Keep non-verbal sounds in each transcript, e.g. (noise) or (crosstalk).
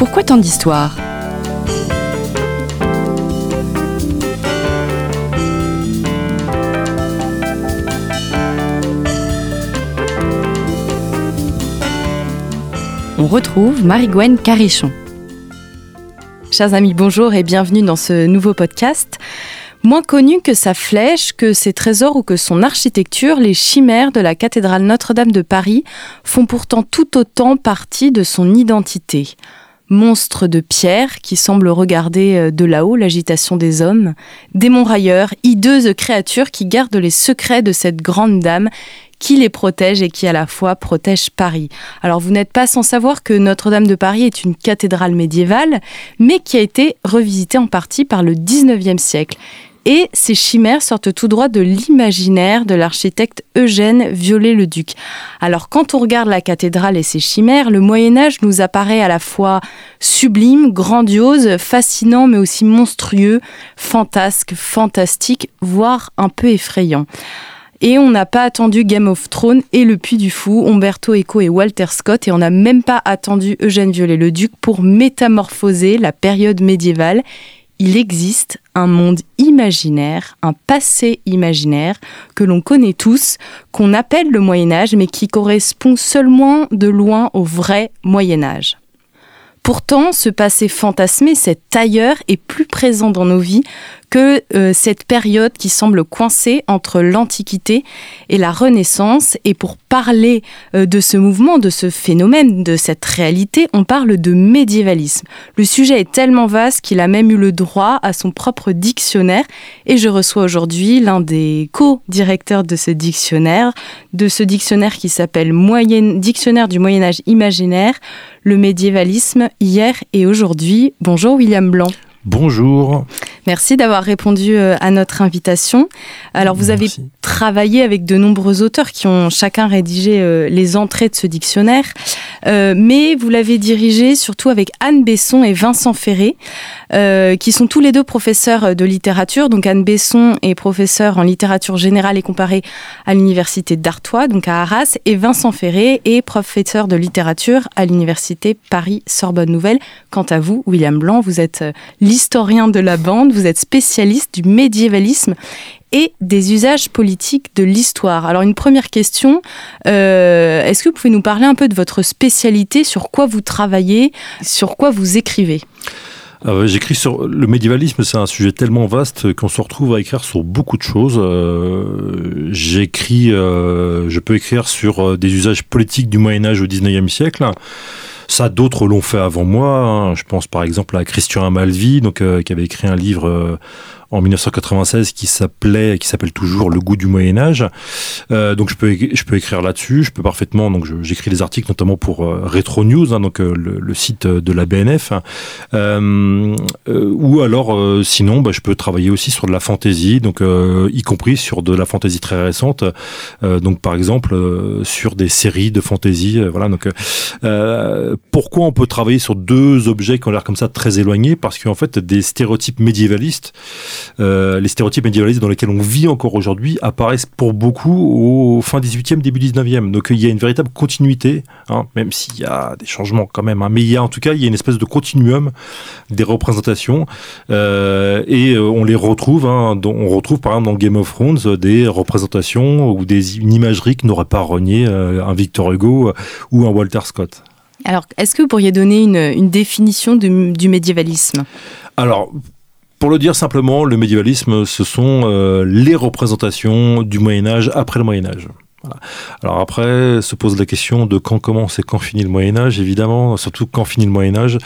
Pourquoi tant d'histoires? On retrouve Marie-Gwen Carichon. Chers amis, bonjour et bienvenue dans ce nouveau podcast. Moins connu que sa flèche, que ses trésors ou que son architecture, les chimères de la cathédrale Notre-Dame de Paris font pourtant tout autant partie de son identité. Monstres de pierre qui semblent regarder euh, de là-haut l'agitation des hommes, démons railleurs, hideuses créatures qui gardent les secrets de cette grande dame qui les protège et qui à la fois protège Paris. Alors vous n'êtes pas sans savoir que Notre-Dame de Paris est une cathédrale médiévale, mais qui a été revisitée en partie par le 19e siècle. Et ces chimères sortent tout droit de l'imaginaire de l'architecte Eugène Viollet-le-Duc. Alors quand on regarde la cathédrale et ses chimères, le Moyen Âge nous apparaît à la fois sublime, grandiose, fascinant, mais aussi monstrueux, fantasque, fantastique, voire un peu effrayant. Et on n'a pas attendu Game of Thrones et Le Puy du Fou, Umberto Eco et Walter Scott, et on n'a même pas attendu Eugène Viollet-le-Duc pour métamorphoser la période médiévale. Il existe un monde imaginaire, un passé imaginaire que l'on connaît tous, qu'on appelle le Moyen Âge, mais qui correspond seulement de loin au vrai Moyen Âge. Pourtant, ce passé fantasmé, cet ailleurs, est plus présent dans nos vies que euh, cette période qui semble coincée entre l'Antiquité et la Renaissance. Et pour parler euh, de ce mouvement, de ce phénomène, de cette réalité, on parle de médiévalisme. Le sujet est tellement vaste qu'il a même eu le droit à son propre dictionnaire. Et je reçois aujourd'hui l'un des co-directeurs de ce dictionnaire, de ce dictionnaire qui s'appelle Dictionnaire du Moyen Âge imaginaire, le médiévalisme hier et aujourd'hui. Bonjour William Blanc. Bonjour. Merci d'avoir répondu euh, à notre invitation. Alors, vous avez travaillé avec de nombreux auteurs qui ont chacun rédigé euh, les entrées de ce dictionnaire, euh, mais vous l'avez dirigé surtout avec Anne Besson et Vincent Ferré, qui sont tous les deux professeurs de littérature. Donc, Anne Besson est professeur en littérature générale et comparée à l'université d'Artois, donc à Arras, et Vincent Ferré est professeur de littérature à l'université Paris-Sorbonne Nouvelle. Quant à vous, William Blanc, vous êtes l'historien de la bande, vous êtes spécialiste du médiévalisme et des usages politiques de l'histoire. Alors une première question, euh, est-ce que vous pouvez nous parler un peu de votre spécialité, sur quoi vous travaillez, sur quoi vous écrivez? Ah J'écris sur le médiévalisme, c'est un sujet tellement vaste qu'on se retrouve à écrire sur beaucoup de choses. Euh, j'écris, euh, je peux écrire sur des usages politiques du Moyen Âge au XIXe siècle. Ça, d'autres l'ont fait avant moi. Hein. Je pense par exemple à Christian Amalvi, donc euh, qui avait écrit un livre euh, en 1996 qui s'appelait, qui s'appelle toujours Le goût du Moyen Âge. Euh, donc je peux, je peux écrire là-dessus. Je peux parfaitement, donc j'écris des articles notamment pour euh, Retro News, hein, donc euh, le, site de la BNF. Euh, ou alors, sinon, bah, je peux travailler aussi sur de la fantaisie, donc y compris sur de la fantaisie très récente. donc par exemple sur des séries de fantaisie. voilà. Donc pourquoi on peut travailler sur deux objets qui ont l'air comme ça très éloignés? Parce qu'en fait, des stéréotypes médiévalistes euh, les stéréotypes médiévalistes dans lesquels on vit encore aujourd'hui apparaissent pour beaucoup au fin 18e, début 19e. Donc il y a une véritable continuité, hein, même s'il y a des changements quand même. Hein, mais il y a en tout cas il y a une espèce de continuum des représentations euh, et euh, on les retrouve. Hein, on retrouve par exemple dans Game of Thrones des représentations ou des une imagerie que n'aurait pas renié un Victor Hugo ou un Walter Scott. Alors, est-ce que vous pourriez donner une, une définition du médiévalisme? Alors, pour le dire simplement, le médiévalisme, ce sont euh, les représentations du Moyen Âge après le Moyen Âge. Alors après, se pose la question de quand commence et quand finit le Moyen Âge, évidemment, surtout quand finit le Moyen Âge.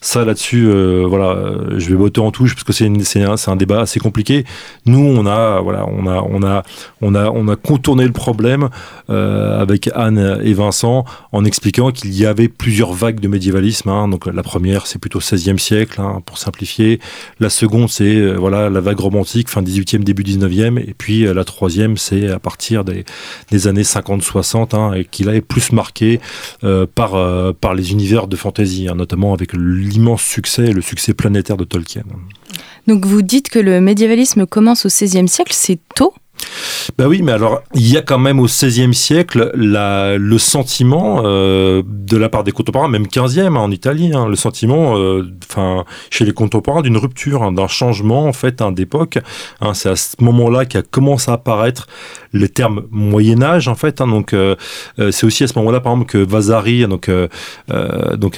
Ça, là-dessus, euh, voilà, je vais botter en touche parce que c'est un, un, débat assez compliqué. Nous, on a, voilà, on a, on a, on a, on a contourné le problème euh, avec Anne et Vincent en expliquant qu'il y avait plusieurs vagues de médiévalisme. Hein. Donc la première, c'est plutôt 16e siècle, hein, pour simplifier. La seconde, c'est euh, voilà la vague romantique, fin 18e, début 19e. Et puis la troisième, c'est à partir des, des années 50-60 hein, et qui est plus marqué euh, par, euh, par les univers de fantasy, hein, notamment avec l'immense succès, le succès planétaire de Tolkien. Donc vous dites que le médiévalisme commence au XVIe siècle, c'est tôt Ben oui, mais alors il y a quand même au XVIe siècle le sentiment euh, de la part des contemporains, même 15e hein, en Italie, hein, le sentiment, euh, enfin chez les contemporains d'une rupture, hein, d'un changement en fait d'époque. c'est à ce moment-là qu'a commencé à apparaître le terme Moyen Âge en fait. donc euh, c'est aussi à ce moment-là par exemple que Vasari, donc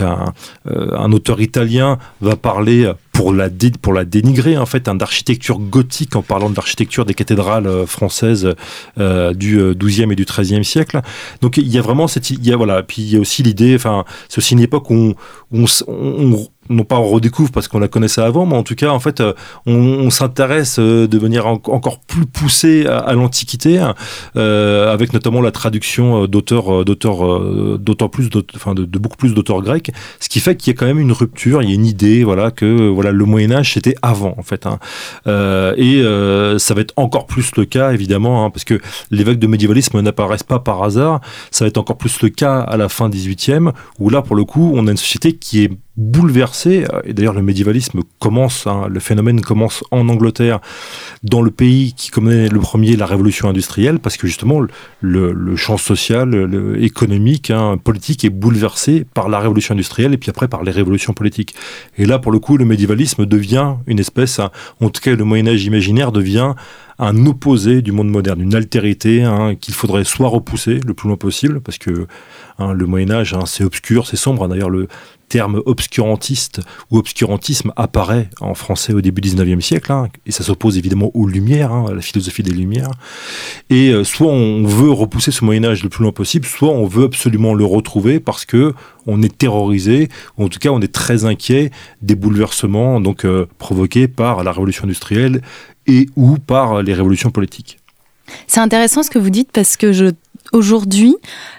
un auteur italien, va parler pour la, pour la dénigrer, en fait, un d'architecture gothique en parlant de l'architecture des cathédrales euh, françaises euh, du 12e euh, et du 13e siècle. Donc il y a vraiment cette, il y a, voilà, puis il y a aussi l'idée, enfin, c'est aussi une époque où on, on non pas on redécouvre parce qu'on la connaissait avant, mais en tout cas, en fait, euh, on, s'intéresse euh, de manière encore plus poussée à, l'Antiquité, euh, avec notamment la traduction d'auteurs, d'auteurs, d'autant plus, enfin, de, beaucoup plus d'auteurs grecs, ce qui fait qu'il y a quand même une rupture, il y a une idée, voilà, que voilà, le Moyen Âge c'était avant, en fait, hein. et ça va être encore plus le cas, évidemment, hein, parce que les vagues de médiévalisme n'apparaissent pas par hasard. Ça va être encore plus le cas à la fin 18e, où là, pour le coup, on a une société qui est bouleversé. Et d'ailleurs, le médiévalisme commence, hein, le phénomène commence en Angleterre, dans le pays qui connaît le premier la révolution industrielle, parce que justement, le, champ social, économique, hein, politique est bouleversé par la révolution industrielle et puis après par les révolutions politiques. Et là, pour le coup, le médiévalisme devient une espèce, hein, en tout cas, le Moyen-Âge imaginaire devient un opposé du monde moderne, une altérité qu'il faudrait soit repousser le plus loin possible, parce que le Moyen Âge, c'est obscur, c'est sombre. D'ailleurs, le, terme obscurantiste ou obscurantisme apparaît en français au début du 19e siècle, hein, et ça s'oppose évidemment aux Lumières, hein, à la philosophie des Lumières. Et euh, soit on veut repousser ce Moyen Âge le plus loin possible, soit on veut absolument le retrouver parce que on est terrorisé, ou en tout cas on est très inquiet des bouleversements donc euh, provoqués par la révolution industrielle et ou par les révolutions politiques. C'est intéressant ce que vous dites parce que je Aujourd'hui,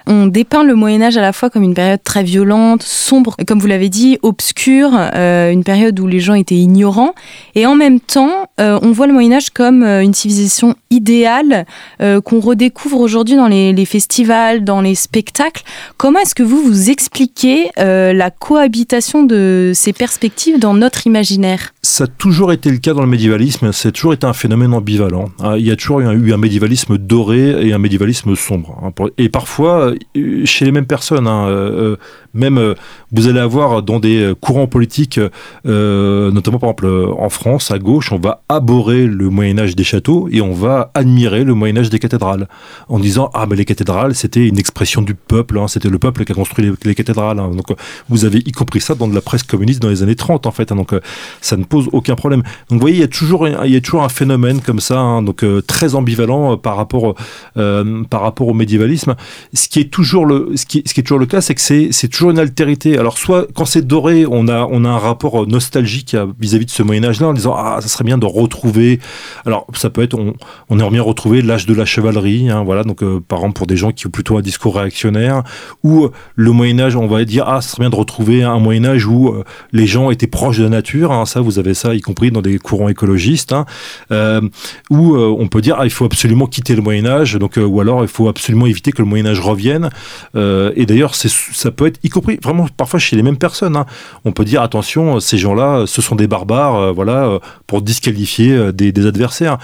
on dépeint le Moyen Âge à la fois comme une période très violente, sombre, comme vous l'avez dit, obscure, euh, une période où les gens étaient ignorants, et en même temps, euh, on voit le Moyen Âge comme euh, une civilisation idéale qu'on redécouvre aujourd'hui dans les, les, festivals, dans les spectacles. Comment est-ce que vous vous expliquez la cohabitation de ces perspectives dans notre imaginaire? Ça a toujours été le cas dans le médiévalisme, c'est toujours été un phénomène ambivalent. Ah, il y a toujours eu un médiévalisme doré et un médiévalisme sombre. Et parfois, euh, chez les mêmes personnes, hein, euh, euh, même vous allez avoir dans des courants politiques, notamment par exemple en France, à gauche, on va aborrer le Moyen Âge des châteaux et on va admirer le Moyen Âge des cathédrales, en disant ah mais les cathédrales c'était une expression du peuple, hein, c'était le peuple qui a construit les, cathédrales. donc vous avez y compris ça dans de la presse communiste dans les années 30 en fait, donc ça ne pose aucun problème. Donc vous voyez, il y a toujours, il y a toujours un phénomène comme ça, donc très ambivalent par rapport par rapport au médiévalisme. Ce qui est toujours le, ce qui, ce qui est toujours le cas, c'est que c'est toujours une altérité. Alors, soit quand c'est doré, on a, on a un rapport nostalgique vis-à-vis de ce Moyen-Âge-là, en disant, ah, ça serait bien de retrouver. Alors, ça peut être, on, on aimerait bien retrouver l'âge de la chevalerie, hein, voilà, donc, euh, par exemple, pour des gens qui ont plutôt un discours réactionnaire, ou euh, le Moyen-Âge, on va dire, ah, ça serait bien de retrouver un Moyen-Âge où euh, les gens étaient proches de la nature, hein, ça, vous avez ça, y compris dans des courants écologistes, hein, où on peut dire, ah, il faut absolument quitter le Moyen-Âge, donc, ou alors il faut absolument éviter que le Moyen Âge revienne. Euh, et d'ailleurs, ça peut être, y compris vraiment parfois chez les mêmes personnes. Hein. On peut dire attention, ces gens-là, ce sont des barbares, euh, voilà, euh, pour disqualifier des, adversaires.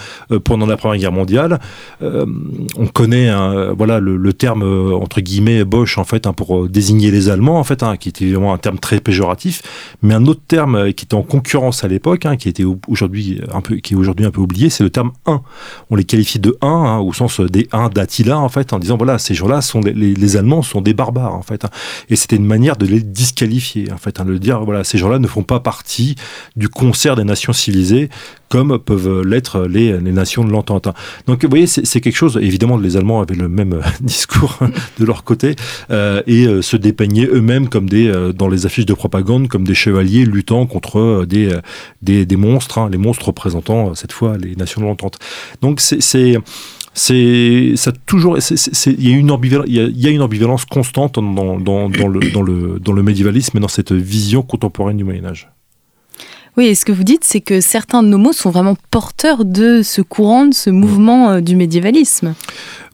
pendant la Première Guerre mondiale, on connaît, hein, voilà, le, terme entre guillemets Bosch en fait hein, pour désigner les Allemands en fait, qui était évidemment un terme très péjoratif, mais un autre terme qui était en concurrence à l'époque, qui était aujourd'hui un peu, qui est aujourd'hui un peu oublié, c'est le terme 1. On les qualifie de 1 au sens des 1 d'Attila en fait, en disant voilà, ces gens-là sont les, Allemands sont des barbares en fait, et c'était une manière de les disqualifier en fait, hein, de dire voilà, ces gens-là ne font pas partie du concert des nations civilisées comme peuvent l'être les, nations de l'entente. Hein. Donc vous voyez, c'est quelque chose. Évidemment, les Allemands avaient le même (laughs) discours de leur côté euh, et euh, se dépeignaient eux-mêmes comme des euh, dans les affiches de propagande comme des chevaliers luttant contre des des, monstres, les monstres représentant cette fois les nations de l'entente. Donc c'est c'est ça toujours il y a une ambivalence il y, a une ambivalence constante dans, dans, dans, le dans le dans le médiévalisme et dans cette vision contemporaine du Moyen Âge. Oui, et ce que vous dites, c'est que certains de nos mots sont vraiment porteurs de ce courant, de ce mouvement euh, du médiévalisme.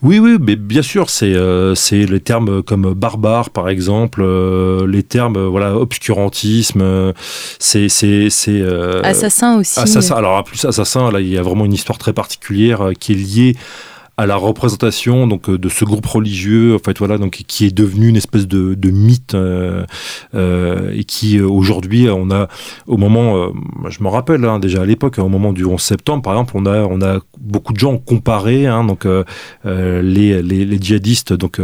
Oui, oui, mais bien sûr, c'est euh, les termes comme barbare, par exemple, euh, les termes voilà obscurantisme, c'est c'est c'est assassin aussi. Assassin. Alors en plus assassin, là, il y a vraiment une histoire très particulière qui est liée à la représentation donc euh, de ce groupe religieux en fait voilà donc qui est devenu une espèce de, mythe euh, euh, et qui aujourd'hui on a au moment je me rappelle hein, déjà à l'époque au moment du 11 septembre par exemple on a on a beaucoup de gens comparé hein, donc les, les, djihadistes donc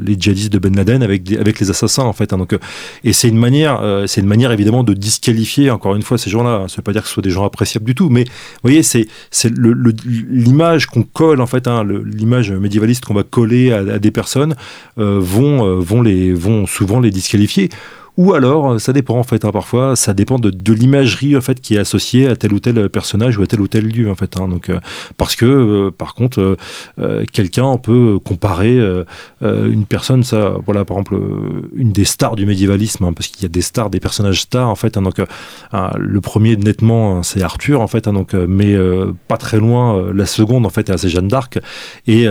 les djihadistes de Ben Laden avec avec les assassins en fait hein, donc et c'est une manière c'est une manière évidemment de disqualifier encore une fois ces gens-là. Ça veut pas dire que ce soit des gens appréciables du tout mais vous voyez c'est c'est l'image qu'on colle en fait hein, l'image médiévaliste qu'on va coller à, des personnes euh, euh, vont souvent les disqualifier. Ou alors, ça dépend en fait. Hein, parfois, ça dépend de, l'imagerie en fait qui est associée à tel ou tel personnage ou à tel ou tel lieu en fait. Hein, donc, euh, parce que euh, par contre, euh, quelqu'un peut comparer une personne, ça, voilà, par exemple, une des stars du médiévalisme, hein, parce qu'il y a des stars, des personnages stars en fait. donc, le premier nettement, c'est Arthur en fait. donc, mais pas très loin, la seconde en fait, c'est Jeanne d'Arc. Et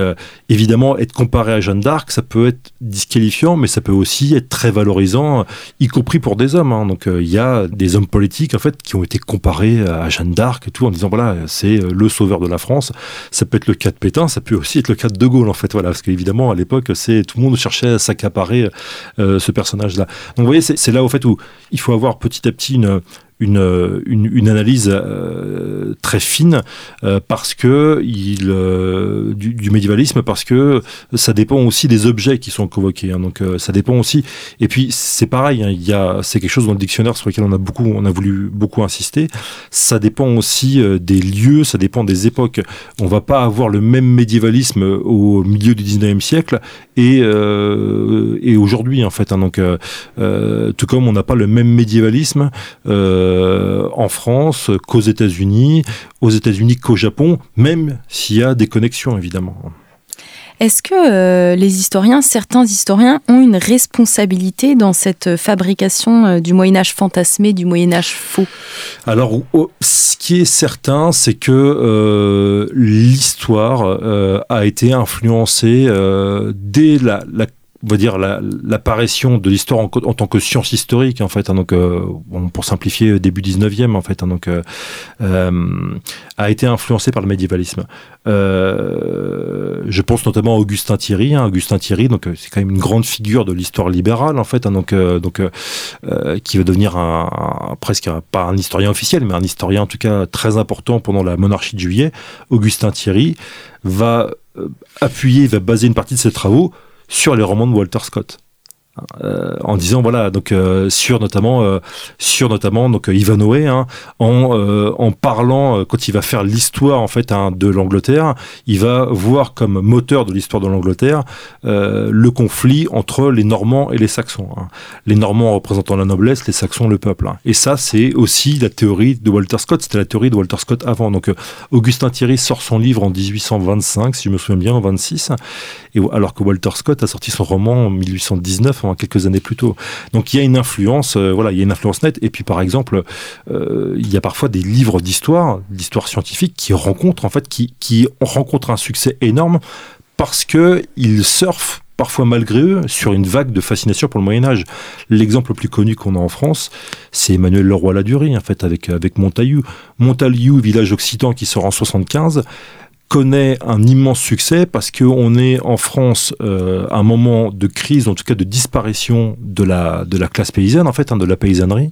évidemment, être comparé à Jeanne d'Arc, ça peut être disqualifiant, mais ça peut aussi être très valorisant y compris pour des hommes. Hein. Donc euh, il y a des hommes politiques en fait qui ont été comparés à Jeanne d'Arc et tout en disant voilà c'est euh, le sauveur de la France. Ça peut être le cas de Pétain, ça peut aussi être le cas de De Gaulle en fait. Voilà parce qu'évidemment à l'époque c'est tout le monde cherchait à s'accaparer euh, ce personnage-là. Donc vous voyez c'est là au fait où il faut avoir petit à petit une une, une, analyse euh, très fine euh, parce que il, euh, du, médiévalisme parce que ça dépend aussi des objets qui sont convoqués. Hein, donc ça dépend aussi. Et puis c'est pareil, hein, il y a c'est quelque chose dans le dictionnaire sur lequel on a beaucoup on a voulu beaucoup insister. Ça dépend aussi des lieux, ça dépend des époques. On va pas avoir le même médiévalisme au milieu du 19e siècle et et aujourd'hui en fait. Hein, donc tout comme on n'a pas le même médiévalisme. Euh, en France qu'aux États-Unis, aux États-Unis qu'au Japon, même s'il y a des connexions évidemment. Est-ce que euh, les historiens, certains historiens, ont une responsabilité dans cette fabrication euh, du Moyen Âge fantasmé, du Moyen Âge faux? Alors, ce qui est certain, c'est que l'histoire a été influencée dès la, la on va dire l'apparition de l'histoire en, tant que science historique en fait hein, donc euh, pour simplifier début 19e en fait hein, donc euh, euh, a été influencé par le médiévalisme. Je pense notamment à Augustin Thierry hein, Augustin Thierry donc c'est quand même une grande figure de l'histoire libérale en fait donc donc qui va devenir un, presque pas un historien officiel mais un historien en tout cas très important pendant la monarchie de Juillet. Augustin Thierry va appuyer va baser une partie de ses travaux sur les romans de Walter Scott. Euh, en disant voilà donc euh, sur notamment euh, sur notamment donc Ivanhoe hein, en, en parlant quand il va faire l'histoire en fait hein, de l'Angleterre il va voir comme moteur de l'histoire de l'Angleterre le conflit entre les Normands et les Saxons hein. les Normands représentant la noblesse les Saxons le peuple et ça c'est aussi la théorie de Walter Scott. C'était la théorie de Walter Scott avant. Donc Augustin Thierry sort son livre en 1825 si je me souviens bien en 26 et alors que Walter Scott a sorti son roman en 1819 quelques années plus tôt. Donc il y a une influence, euh, voilà, il y a une influence nette. Et puis par exemple, euh, il y a parfois des livres d'histoire, d'histoire scientifique, qui rencontrent en fait, qui, qui un succès énorme parce que ils surfent parfois malgré eux, sur une vague de fascination pour le Moyen Âge. L'exemple le plus connu qu'on a en France, c'est Emmanuel Leroy-Ladurie, en fait, avec, avec Montaillou. Montaillou, village occitan qui sort en 75, connaît un immense succès parce qu'on est en France euh, à un moment de crise, en tout cas de disparition de la, de la classe paysanne, en fait, hein, de la paysannerie.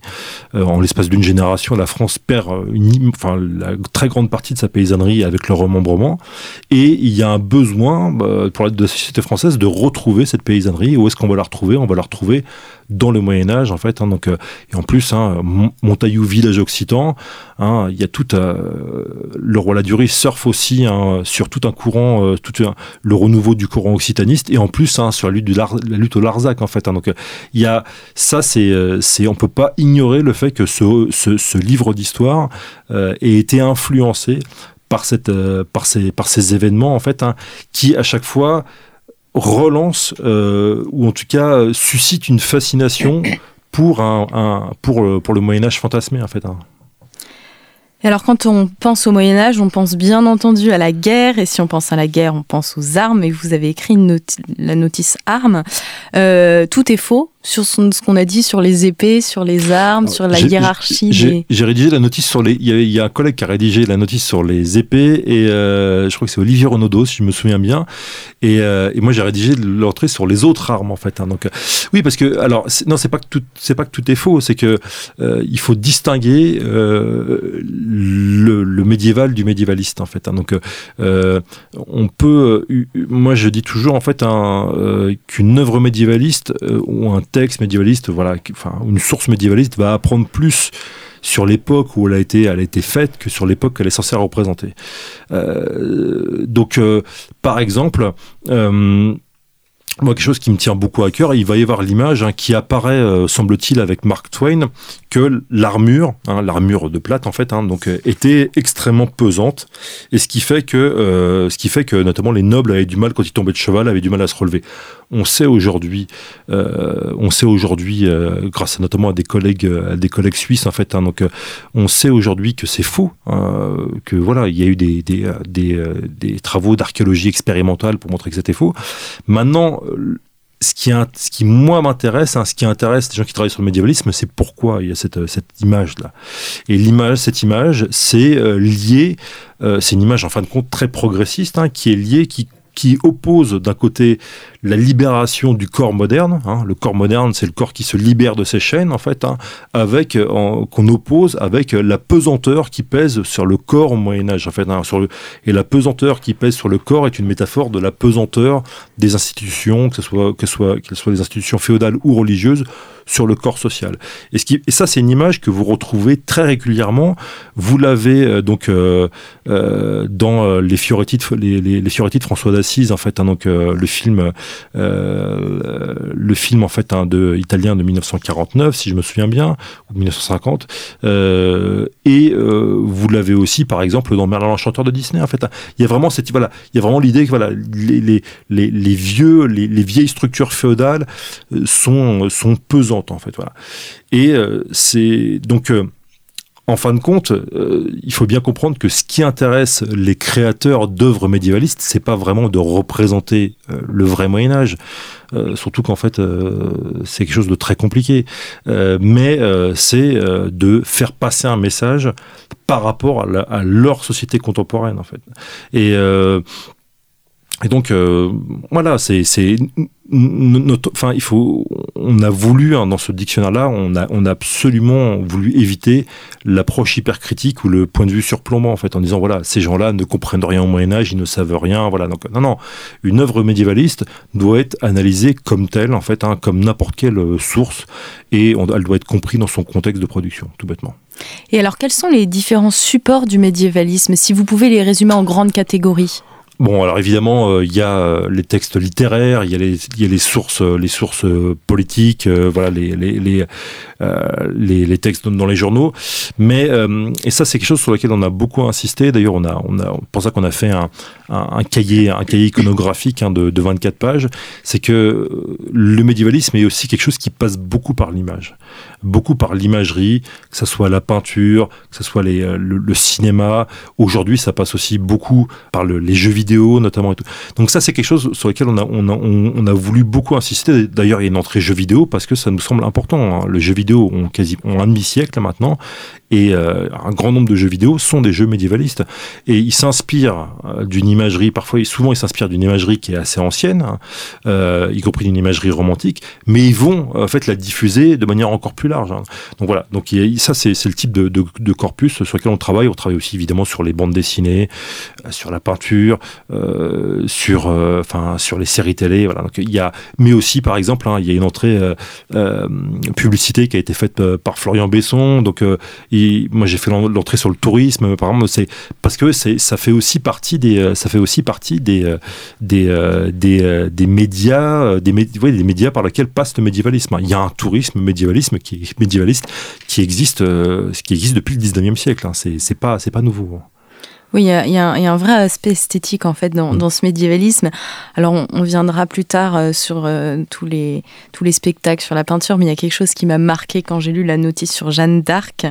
Euh, en l'espace d'une génération, la France perd une, enfin, la très grande partie de sa paysannerie avec le remembrement. Et il y a un besoin bah, pour la société française de retrouver cette paysannerie. Où est-ce qu'on va la retrouver? On va la retrouver dans le Moyen Âge en fait. Hein, donc euh, et en plus, hein, Montaillou village occitan, hein, il y a tout euh, le roi Ladurie surfe aussi sur tout un courant, euh, tout le renouveau du courant occitaniste et en plus sur la lutte, au Larzac en fait. Donc il y a ça, c'est c'est on peut pas ignorer le fait que ce, livre d'histoire ait été influencé par ces événements en fait qui à chaque fois relance euh, ou en tout cas suscite une fascination pour un, pour, le, pour le Moyen Âge fantasmé en fait. Hein. Et alors quand on pense au Moyen Âge, on pense bien entendu à la guerre, et si on pense à la guerre, on pense aux armes, et vous avez écrit la notice armes. Euh, tout est faux sur ce qu'on a dit sur les épées, sur les armes, sur la hiérarchie. J'ai rédigé la notice sur les. Il y, a, un collègue qui a rédigé la notice sur les épées et euh, je crois que c'est Olivier Renaudot, si je me souviens bien. Et, euh, moi j'ai rédigé l'entrée sur les autres armes en fait. Hein. donc oui, parce que alors non, c'est pas que tout, c'est pas que tout est faux, c'est que il faut distinguer le, médiéval du médiévaliste en fait. Hein. Donc euh, on peut, euh, moi je dis toujours en fait euh, qu'une œuvre médiévaliste ou un texte médiévaliste, voilà, une source médiévaliste va apprendre plus sur l'époque où elle a été, elle faite que sur l'époque qu'elle est censée représenter. donc, par exemple, moi, quelque chose qui me tient beaucoup à cœur, il va y avoir l'image hein, qui apparaît, semble-t-il, avec Mark Twain, que l'armure, hein, l'armure de plate en fait, hein, donc euh, était extrêmement pesante, et ce qui fait que, euh, ce qui fait que notamment les nobles avaient du mal quand ils tombaient de cheval, avaient du mal à se relever. On sait aujourd'hui, euh, on sait aujourd'hui, grâce à, notamment à des collègues, à des collègues suisses en fait, hein, donc on sait aujourd'hui que c'est faux, que voilà, il y a eu des des, travaux d'archéologie expérimentale pour montrer que c'était faux. Maintenant, ce qui, ce qui moi m'intéresse, hein, ce qui intéresse les gens qui travaillent sur le médiévalisme, c'est pourquoi il y a cette, cette image-là. Et l'image, cette image, c'est euh, lié, euh, c'est une image en fin de compte très progressiste, hein, qui est liée, qui qui oppose d'un côté la libération du corps moderne. Hein. le corps moderne, c'est le corps qui se libère de ses chaînes, en fait, hein, avec qu'on oppose avec la pesanteur qui pèse sur le corps au Moyen Âge. En fait, hein, et la pesanteur qui pèse sur le corps est une métaphore de la pesanteur des institutions, que ce soit que soit qu'elles soient des institutions féodales ou religieuses, sur le corps social. Et, ce qui, ça, c'est une image que vous retrouvez très régulièrement. Vous l'avez euh, donc euh, euh, dans les Fioretti de, les, les, les Fioretti de François d'Assise, en fait, donc le film, le film en fait hein, de italien de 1949, si je me souviens bien, ou 1950. et vous l'avez aussi, par exemple, dans Merlin l'Enchanteur de Disney. En fait, il y a vraiment cette voilà, il y a vraiment l'idée que voilà, les, les, les, vieux, les, les, vieilles structures féodales sont sont pesants en fait. Voilà. Et euh, c'est donc euh, en fin de compte, euh, il faut bien comprendre que ce qui intéresse les créateurs d'œuvres médiévalistes, c'est pas vraiment de représenter le vrai Moyen Âge, surtout qu'en fait c'est quelque chose de très compliqué, mais c'est de faire passer un message par rapport à, leur société contemporaine en fait. Et donc euh, voilà, c'est c'est enfin il faut on a voulu hein, dans ce dictionnaire là, on a on a absolument voulu éviter l'approche hypercritique ou le point de vue surplombant en fait en disant voilà, ces gens-là ne comprennent rien au Moyen Âge, ils ne savent rien, voilà. Donc non non, une œuvre médiévaliste doit être analysée comme telle en fait hein, comme n'importe quelle euh, source et elle doit être comprise dans son contexte de production tout bêtement. Et alors quels sont les différents supports du médiévalisme si vous pouvez les résumer en grandes catégories? Bon, alors évidemment, euh, il y a euh, les textes littéraires, il y a les, a les sources, euh, sources politiques, voilà, les textes dans les journaux. Mais et ça, c'est quelque chose sur lequel on a beaucoup insisté. D'ailleurs, on a on pour ça qu'on a fait un, cahier un cahier iconographique hein, de, de 24 pages. C'est que le médiévalisme est aussi quelque chose qui passe beaucoup par l'image, beaucoup par l'imagerie, que ce soit la peinture, que ce soit le, cinéma. Aujourd'hui, ça passe aussi beaucoup par le, les jeux vidéo notamment et tout. Donc ça c'est quelque chose sur lequel on a, on on, voulu beaucoup insister. D'ailleurs il y a une entrée jeu vidéo parce que ça nous semble important. Hein. Le jeu vidéo ont quasi un demi-siècle maintenant et euh, un grand nombre de jeux vidéo sont des jeux médiévalistes et ils s'inspirent euh, d'une imagerie parfois souvent ils s'inspirent d'une imagerie qui est assez ancienne hein, euh, y compris d'une imagerie romantique mais ils vont en fait la diffuser de manière encore plus large hein. donc voilà donc ça c'est le type de, de, de, corpus sur lequel on travaille on travaille aussi évidemment sur les bandes dessinées sur la peinture euh, sur, euh, enfin, sur les séries télé. Voilà. Donc, il y a, mais aussi, par exemple, hein, il y a une entrée euh, publicité qui a été faite par Florian Besson. Donc, moi, j'ai fait l'entrée sur le tourisme. Par exemple, c'est parce que ça fait aussi partie des, ça fait aussi partie des, des, des, des médias, des, des médias par lesquels passe le médiévalisme. Il y a un tourisme médiévalisme qui médiévaliste qui existe, qui existe depuis le 19e siècle. Hein. C'est pas, c'est pas nouveau. Oui, il y, y, a un vrai aspect esthétique en fait dans, mm. dans ce médiévalisme. Alors on, on viendra plus tard euh, sur euh, tous, les, tous les spectacles, sur la peinture, mais il y a quelque chose qui m'a marqué quand j'ai lu la notice sur Jeanne d'Arc.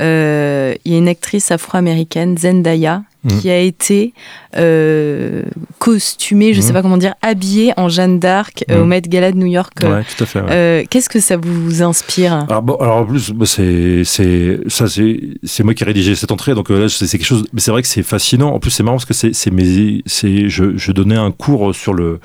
Euh, il y a une actrice afro-américaine, Zendaya, Mm. qui a été euh, costumé, je ne sais mm. pas comment dire, habillé en Jeanne d'Arc euh, au mm. Met Gala de New York. Ouais, tout à fait. Euh, Qu'est-ce que ça vous inspire? Alors, bon, alors, en plus, c'est c'est ça c'est moi qui ai rédigé cette entrée, donc euh, là c'est quelque chose. Mais c'est vrai que c'est fascinant. En plus, c'est marrant parce que c'est c'est c'est je, je donnais un cours sur le euh,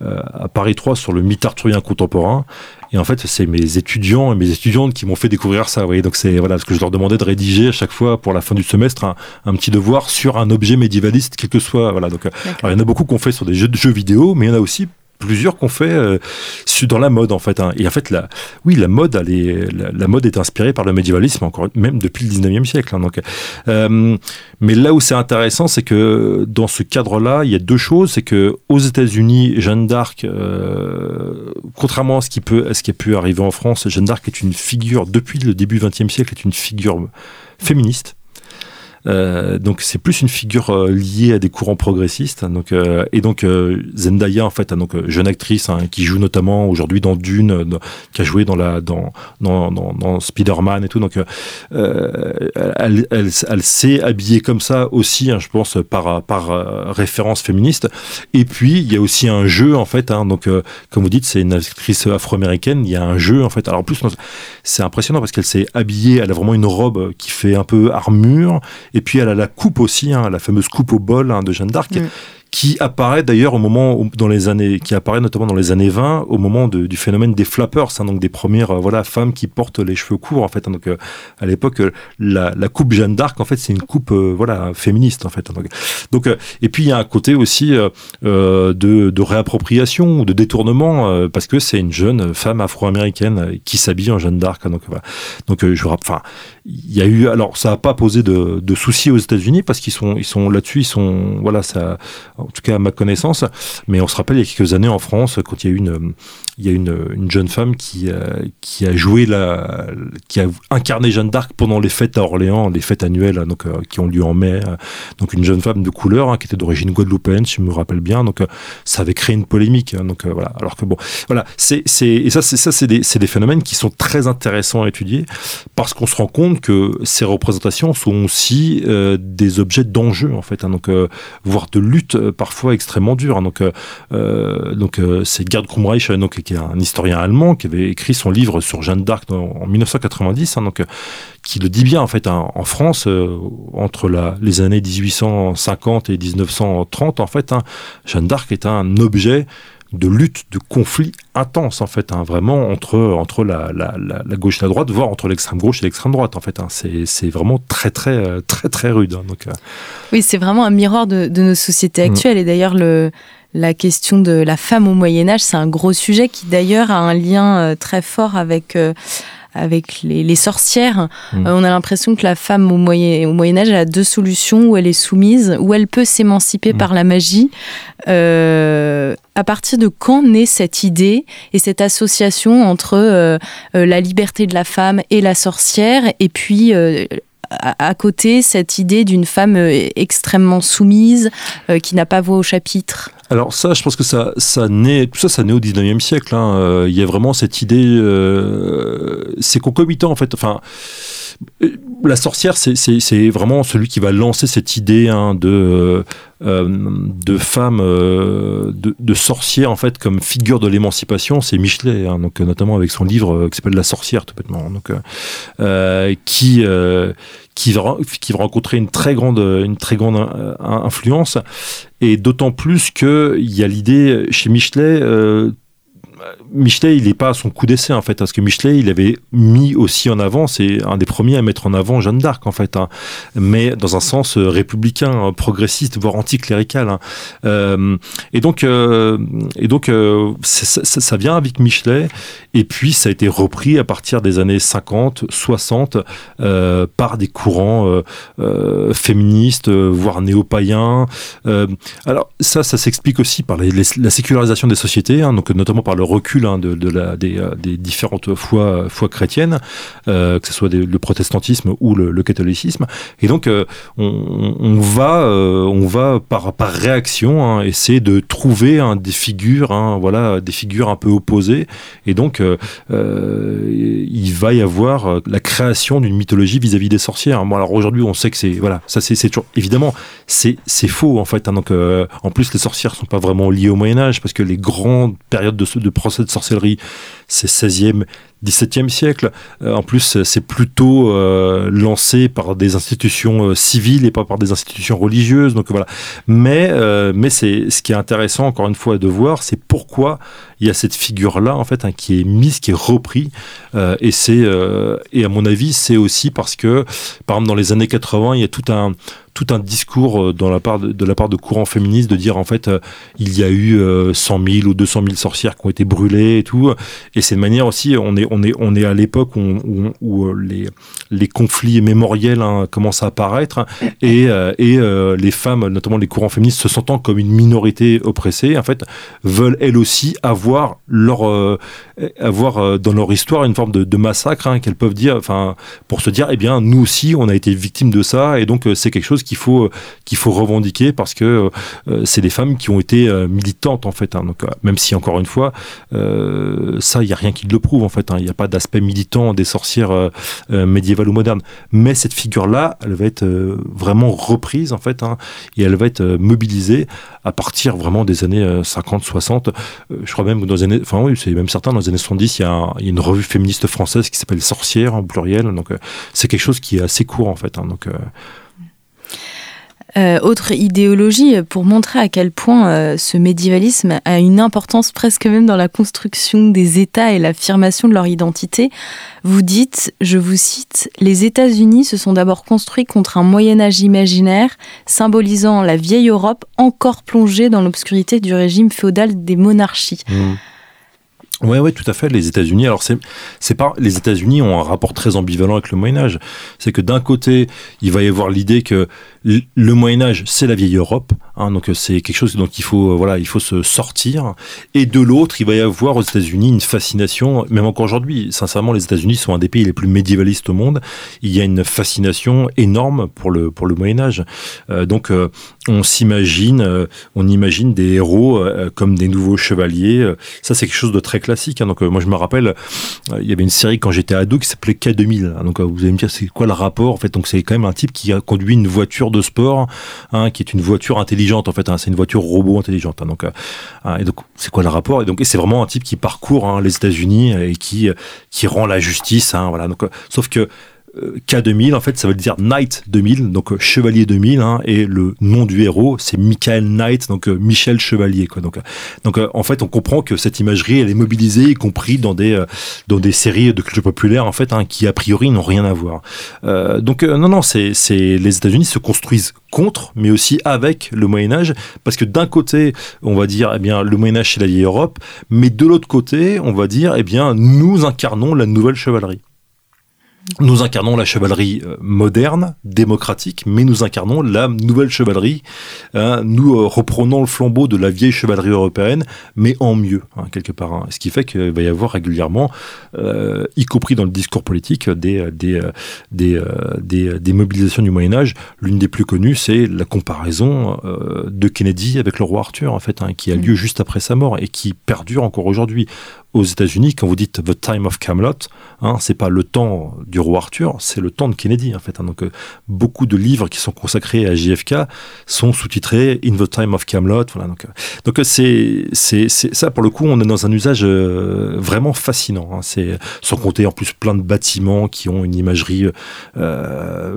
à Paris 3 sur le mythe arthurien contemporain. Et en fait, c'est mes étudiants et mes étudiantes qui m'ont fait découvrir ça. Vous voyez, donc c'est voilà ce que je leur demandais de rédiger à chaque fois pour la fin du semestre un, un petit devoir sur un objet médiévaliste, quel que soit. Voilà. Donc, alors, il y en a beaucoup qu'on fait sur des jeux de jeux vidéo, mais il y en a aussi plusieurs qu'on fait euh, dans la mode en fait. Hein. Et en fait, la, oui, la mode, est, la, mode est inspirée par le médiévalisme encore même depuis le 19e siècle. Hein, donc, euh, mais là où c'est intéressant, c'est que dans ce cadre-là, il y a deux choses. C'est que aux États-Unis, Jeanne d'Arc, euh, contrairement à ce qui peut, à ce qui a pu arriver en France, Jeanne d'Arc est une figure depuis le début du 20e siècle, est une figure féministe euh, donc c'est plus une figure euh, liée à des courants progressistes. Donc euh, et donc Zendaya en fait, donc jeune actrice hein, qui joue notamment aujourd'hui dans Dune, qui a joué dans la dans dans, dans, dans Spider-Man et tout. Donc elle, elle, elle s'est habillée comme ça aussi, hein, je pense par par référence féministe. Et puis il y a aussi un jeu en fait. Hein, donc comme vous dites, c'est une actrice afro-américaine. Il y a un jeu en fait. Alors en plus c'est impressionnant parce qu'elle s'est habillée. Elle a vraiment une robe qui fait un peu armure puis elle a la coupe aussi, hein, la fameuse coupe au bol hein, de Jeanne d'Arc, mm qui apparaît d'ailleurs au moment dans les années qui apparaît notamment dans les années 20 au moment du phénomène des flappers hein, donc des premières euh, voilà femmes qui portent les cheveux courts en fait hein, donc euh, à l'époque euh, la, la, coupe Jeanne d'Arc en fait c'est une coupe voilà féministe en fait hein, donc, donc et puis il y a un côté aussi de, de, réappropriation ou de détournement parce que c'est une jeune femme afro-américaine qui s'habille en Jeanne d'Arc donc voilà. Donc je enfin il y a eu alors ça a pas posé de, de soucis aux États-Unis parce qu'ils sont ils sont là-dessus ils sont voilà ça en tout cas à ma connaissance. Mais on se rappelle il y a quelques années en France, quand il y a eu une, il y a une, une jeune femme qui, euh, qui a joué la, qui a incarné Jeanne d'Arc pendant les fêtes à Orléans, les fêtes annuelles, donc euh, qui ont lieu en mai. Euh, donc une jeune femme de couleur hein, qui était d'origine guadeloupéenne, si je me rappelle bien. Donc ça avait créé une polémique. Hein, donc voilà. Alors que bon, voilà, c'est, et ça, c'est ça, c'est des, des phénomènes qui sont très intéressants à étudier parce qu'on se rend compte que ces représentations sont aussi des objets d'enjeu en fait, hein, donc voire de lutte parfois extrêmement dure. donc donc c'est Gerd Krumreich, donc qui est un historien allemand qui avait écrit son livre sur Jeanne d'Arc en 1990, hein, donc, euh, qui le dit bien en fait hein, en France euh, entre la, les années 1850 et 1930 en fait hein, Jeanne d'Arc est un objet de lutte, de conflit intense en fait, vraiment entre entre la, la, la, gauche et la droite, voire entre l'extrême gauche et l'extrême droite en fait. c'est vraiment très très euh, très très rude. donc, Oui, c'est vraiment un miroir de, de nos sociétés mm. actuelles et d'ailleurs le la question de la femme au Moyen Âge, c'est un gros sujet qui d'ailleurs a un lien euh, très fort avec euh, avec les, sorcières. Mm. Euh, on a l'impression que la femme au Moyen, au Moyen Âge a deux solutions où elle est soumise, où elle peut s'émanciper mm. par la magie. à partir de quand naît cette idée et cette association entre la liberté de la femme et la sorcière, et puis à, côté cette idée d'une femme extrêmement soumise, qui n'a pas voix au chapitre alors ça, je pense que ça, ça naît, tout ça, ça naît au 19e siècle. Hein. Euh, il y a vraiment cette idée, euh, c'est concomitant en fait. Enfin, la sorcière, c'est vraiment celui qui va lancer cette idée hein, de euh, de femme, de, de, sorcière en fait comme figure de l'émancipation. C'est Michelet, hein, donc notamment avec son livre qui s'appelle La sorcière, tout bêtement. Donc qui qui va, qui va rencontrer une très grande, une très grande euh, influence, et d'autant plus qu'il y a l'idée chez Michelet, euh, Michelet, il n'est pas à son coup d'essai en fait, parce que Michelet, il avait mis aussi en avant, c'est un des premiers à mettre en avant Jeanne d'Arc en fait, hein, mais dans un sens euh, républicain, hein, progressiste, voire anticlérical. Hein. Euh, et donc, euh, et donc, ça, vient avec Michelet, et puis ça a été repris à partir des années 50, 60 par des courants féministes, voire néo-païens. alors ça, ça s'explique aussi par la sécularisation des sociétés, donc notamment par le recul hein, de, la, des, différentes foi, foi chrétiennes, que ce soit le protestantisme ou le, catholicisme. Et donc, on, va, on va par, par réaction hein, essayer de trouver hein, des figures, voilà, des figures un peu opposées. Et donc, il va y avoir la création d'une mythologie vis-à-vis des sorcières. Bon, alors aujourd'hui, on sait que c'est voilà, ça c'est évidemment c'est faux en fait. Donc en plus, les sorcières sont pas vraiment liées au Moyen Âge parce que les grandes périodes de, de procès de sorcellerie, c'est 16e, 17e siècle. Euh, en plus, c'est plutôt euh, lancé par des institutions euh, civiles et pas par des institutions religieuses. Donc voilà. Mais, mais c'est ce qui est intéressant, encore une fois, de voir, c'est pourquoi il y a cette figure-là, en fait, hein, qui est mise, qui est repris. et c'est, et à mon avis, c'est aussi parce que, par exemple, dans les années 80, il y a tout un tout un discours euh, dans la part de, la part de courants féministes de dire en fait euh, il y a eu 100 euh, 000 ou 200 000 sorcières qui ont été brûlées et tout et c'est une manière aussi on est on est on est à l'époque où, où, les les conflits mémoriels hein, commencent à apparaître et et les femmes notamment les courants féministes se sentant comme une minorité oppressée en fait veulent elles aussi avoir leur avoir dans leur histoire une forme de, massacre hein, qu'elles peuvent dire enfin pour se dire eh bien nous aussi on a été victimes de ça et donc c'est quelque chose qu'il faut euh, qu'il faut revendiquer parce que euh, euh, c'est des femmes qui ont été militantes en fait. Hein. donc même si encore une fois, ça il y a rien qui le prouve en fait. Hein. Il n'y a pas d'aspect militant des sorcières médiévales ou modernes. Mais cette figure là, elle va être vraiment reprise en fait et elle va être mobilisée à partir vraiment des années 50, 60. je crois même dans les années, enfin oui, c'est même certain dans les années 70, il y a, une revue féministe française qui s'appelle Sorcière en pluriel. Donc c'est quelque chose qui est assez court en fait. donc euh, autre idéologie, pour montrer à quel point euh, ce médiévalisme a une importance presque même dans la construction des États et l'affirmation de leur identité, vous dites, je vous cite, Les États-Unis se sont d'abord construits contre un Moyen Âge imaginaire, symbolisant la vieille Europe encore plongée dans l'obscurité du régime féodal des monarchies. Mmh. Ouais, ouais, tout à fait. Les États-Unis, alors c'est, c'est pas, les États-Unis ont un rapport très ambivalent avec le Moyen Âge. C'est que d'un côté, il va y avoir l'idée que le Moyen Âge, c'est la vieille Europe, hein, donc c'est quelque chose dont il faut, voilà, il faut se sortir. Et de l'autre, il va y avoir aux États-Unis une fascination, même encore aujourd'hui. Sincèrement, les États-Unis sont un des pays les plus médiévalistes au monde. Il y a une fascination énorme pour le pour le Moyen Âge. Euh, donc, euh, on s'imagine, euh, on imagine des héros comme des nouveaux chevaliers. Ça, c'est quelque chose de très classique. Hein. Donc, moi, je me rappelle, il y avait une série quand j'étais ado qui s'appelait K2000. Hein. Donc, vous allez me dire, c'est quoi le rapport En fait, donc c'est quand même un type qui a conduit une voiture de sport, hein, qui est une voiture intelligente en fait. Hein, c'est une voiture robot intelligente. Hein, donc, euh, et donc c'est quoi le rapport? Et donc c'est vraiment un type qui parcourt les États-Unis et qui qui rend la justice. voilà. Donc, euh, sauf que K2000, en fait, ça veut dire Knight 2000, donc euh, Chevalier 2000, hein, et le nom du héros, c'est Michael Knight, donc euh, Michel Chevalier. Euh, donc en fait, on comprend que cette imagerie, elle est mobilisée, y compris dans des, dans des séries de culture populaire, en fait, hein, qui a priori n'ont rien à voir. donc, non, non, c'est, c'est les États-Unis se construisent contre, mais aussi avec le Moyen Âge, parce que d'un côté, on va dire, eh bien, le Moyen Âge c'est la vieille Europe, mais de l'autre côté, on va dire, eh bien, nous incarnons la nouvelle chevalerie. Nous incarnons la chevalerie euh, moderne, démocratique, mais nous incarnons la nouvelle chevalerie. Hein. nous euh, reprenons le flambeau de la vieille chevalerie européenne, mais en mieux, hein, quelque part. Hein. Ce qui fait qu'il va y avoir régulièrement, euh, y compris dans le discours politique, des, des, des, des, des mobilisations du Moyen Âge. L'une des plus connues, c'est la comparaison de Kennedy avec le roi Arthur, en fait, qui a lieu juste après sa mort et qui perdure encore aujourd'hui aux États-Unis, quand vous dites The Time of Camelot, hein, c'est pas le temps du roi Arthur, c'est le temps de Kennedy en fait. Hein. donc euh, beaucoup de livres qui sont consacrés à JFK sont sous-titrés In the Time of Camelot. Voilà, donc euh, donc euh, c'est c'est ça pour le coup, on est dans un usage vraiment fascinant. Hein. c'est sans compter en plus plein de bâtiments qui ont une imagerie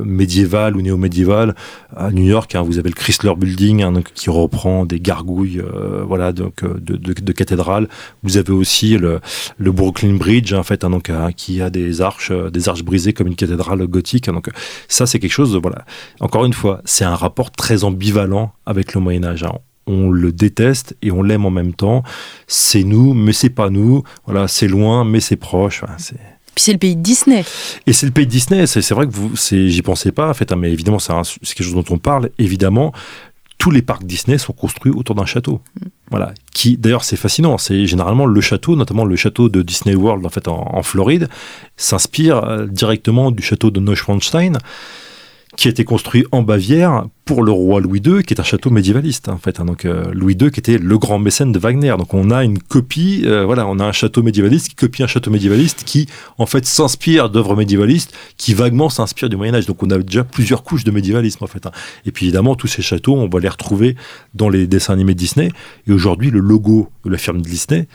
médiévale ou néo-médiévale. À New York, hein, vous avez le Chrysler Building donc, qui reprend des gargouilles, voilà, donc de, de, de cathédrales. Vous avez aussi le, Brooklyn Bridge en fait, hein, donc euh, qui a des arches, euh, des arches brisées comme une cathédrale gothique. Hein, donc euh, ça c'est quelque chose, de, voilà. Encore une fois, c'est un rapport très ambivalent avec le Moyen Âge. Hein. On le déteste et on l'aime en même temps. C'est nous, mais c'est pas nous. Voilà, c'est loin, mais c'est proche. c'est puis c'est le pays de Disney. Et c'est le pays de Disney. C'est vrai que vous, j'y pensais pas, en fait, mais évidemment, c'est quelque chose dont on parle, évidemment tous les parcs Disney sont construits autour d'un château. Voilà. Qui, d'ailleurs, c'est fascinant. C'est généralement le château, notamment le château de Disney World, en fait, en, Floride, s'inspire euh, directement du château de Neuschwanstein qui a été construit en Bavière pour le roi Louis II, qui est un château médiévaliste en fait. Hein. donc euh, Louis II qui était le grand mécène de Wagner. Donc on a une copie, euh, voilà, on a un château médiévaliste qui copie un château médiévaliste qui en fait s'inspire d'œuvres médiévalistes, qui vaguement s'inspire du Moyen Âge. Donc on a déjà plusieurs couches de médiévalisme en fait. Hein. Et puis évidemment tous ces châteaux, on va les retrouver dans les dessins animés de Disney. Et aujourd'hui le logo de la firme Disney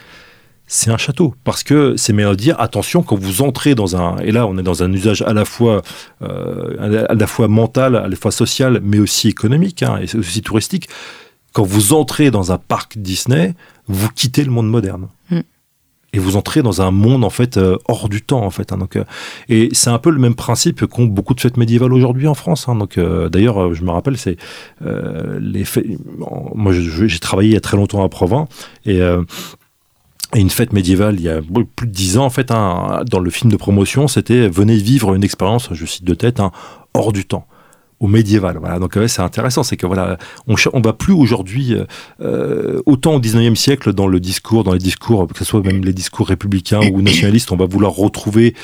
c'est un château. Parce que c'est meilleur de dire, attention, quand vous entrez dans un... Et là, on est dans un usage à la fois, euh, à la fois mental, à la fois social, mais aussi économique, hein, et aussi touristique. Quand vous entrez dans un parc Disney, vous quittez le monde moderne. Mm. Et vous entrez dans un monde en fait euh, hors du temps en fait. Hein, donc, euh, et c'est un peu le même principe qu'ont beaucoup de fêtes médiévales aujourd'hui en France. Hein, donc d'ailleurs, je me rappelle, c'est les fêtes. Moi, j'ai travaillé il y a très longtemps à Provence et et une fête médiévale, il y a plus de dix ans, en fait, dans le film de promotion, c'était venez vivre une expérience, je cite de tête, hein, hors du temps au médiéval. Voilà. Donc c'est intéressant, c'est que voilà, on on va plus aujourd'hui euh, euh, autant au 19e siècle dans le discours, dans les discours, que ce soit même les discours républicains ou nationalistes, on va vouloir retrouver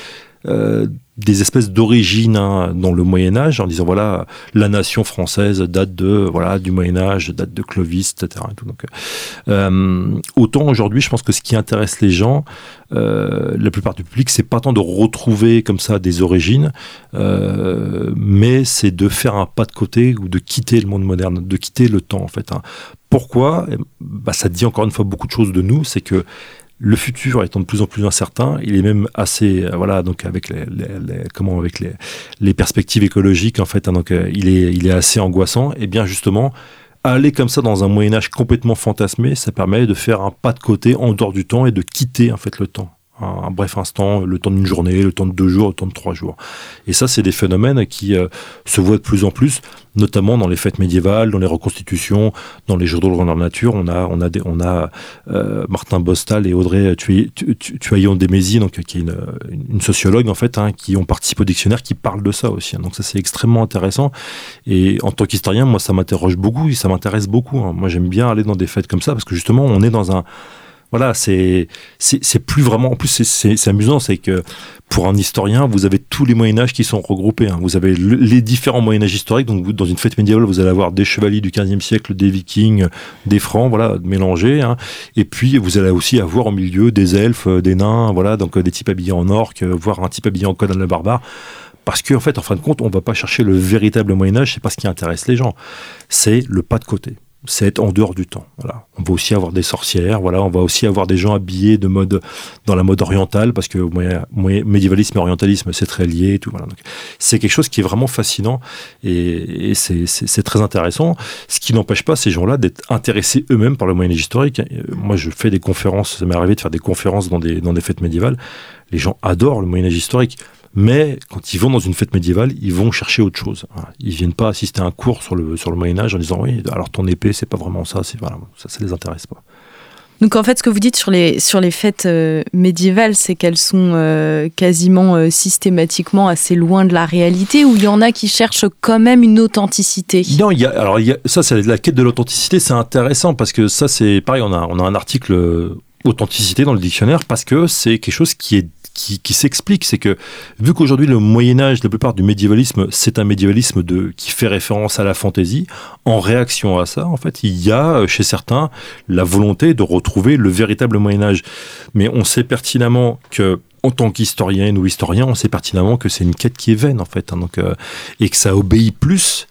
euh, des espèces d'origines hein, dans le Moyen Âge en disant voilà la nation française date de voilà du Moyen Âge date de Clovis etc donc euh, autant aujourd'hui je pense que ce qui intéresse les gens euh, la plupart du public c'est pas tant de retrouver comme ça des origines euh, mais c'est de faire un pas de côté ou de quitter le monde moderne de quitter le temps en fait hein. pourquoi? Bah, ça dit encore une fois beaucoup de choses de nous c'est que le futur étant de plus en plus incertain, il est même assez, euh, voilà, donc avec les, comment, avec les, les, perspectives écologiques, en fait, hein, donc euh, il est, il est assez angoissant. Et bien justement, aller comme ça dans un Moyen Âge complètement fantasmé, ça permet de faire un pas de côté en dehors du temps et de quitter en fait le temps un, bref instant, le temps d'une journée, le temps de deux jours, le temps de trois jours. Et ça, c'est des phénomènes qui euh, se voient de plus en plus, notamment dans les fêtes médiévales, dans les reconstitutions, dans les jours de grandeur nature. On a, on a, on a euh, Martin Bostal et Audrey Tuaillon Desmézy, donc qui est une, sociologue en fait, hein, qui ont participé au dictionnaire, qui parlent de ça aussi. Hein. Donc ça, c'est extrêmement intéressant. Et en tant qu'historien, moi, ça m'interroge beaucoup, et ça m'intéresse beaucoup. Hein. Moi, j'aime bien aller dans des fêtes comme ça parce que justement, on est dans un voilà, c'est c'est plus vraiment. En plus, c'est amusant, c'est que pour un historien, vous avez tous les Moyen Âge qui sont regroupés. Hein. Vous avez les différents Moyen Âge historiques. Donc, dans une fête médiévale, vous allez avoir des chevaliers du 15e siècle, des Vikings, des Francs, voilà, mélangés. Hein. Et puis, vous allez aussi avoir au milieu des elfes, des nains, voilà, donc des types habillés en orque, voire un type habillé en Conan le barbare parce qu'en en fait, en fin de compte, on va pas chercher le véritable Moyen Âge, c'est pas ce qui intéresse les gens, c'est le pas de côté c'est être en dehors du temps. Voilà. On va aussi avoir des sorcières, voilà, on va aussi avoir des gens habillés de mode dans la mode orientale parce que médiévalisme et orientalisme c'est très lié tout voilà. c'est quelque chose qui est vraiment fascinant et, et c'est très intéressant, ce qui n'empêche pas ces gens-là d'être intéressés eux-mêmes par le Moyen Âge historique. Moi je fais des conférences, ça m'est arrivé de faire des conférences dans des dans des fêtes médiévales. Les gens adorent le Moyen Âge historique. Mais quand ils vont dans une fête médiévale, ils vont chercher autre chose. Ils viennent pas assister à un cours sur le, sur le Moyen Âge en disant oui, alors ton épée, c'est pas vraiment ça, c'est voilà, ça, ça les intéresse pas. Donc en fait, ce que vous dites sur les, sur les fêtes euh, médiévales, c'est qu'elles sont euh, quasiment euh, systématiquement assez loin de la réalité, ou il y en a qui cherchent quand même une authenticité? Non, il y a, alors il y a, ça, c'est la quête de l'authenticité, c'est intéressant parce que ça, c'est pareil, on a, on a un article authenticité dans le dictionnaire parce que c'est quelque chose qui est qui, s'explique, c'est que vu qu'aujourd'hui le Moyen Âge, la plupart du médiévalisme, c'est un médiévalisme de, qui fait référence à la fantaisie, en réaction à ça, en fait, il y a euh, chez certains la volonté de retrouver le véritable Moyen Âge. Mais on sait pertinemment que en tant qu'historienne ou historien, on sait pertinemment que c'est une quête qui est vaine en fait, hein, donc euh, et que ça obéit plus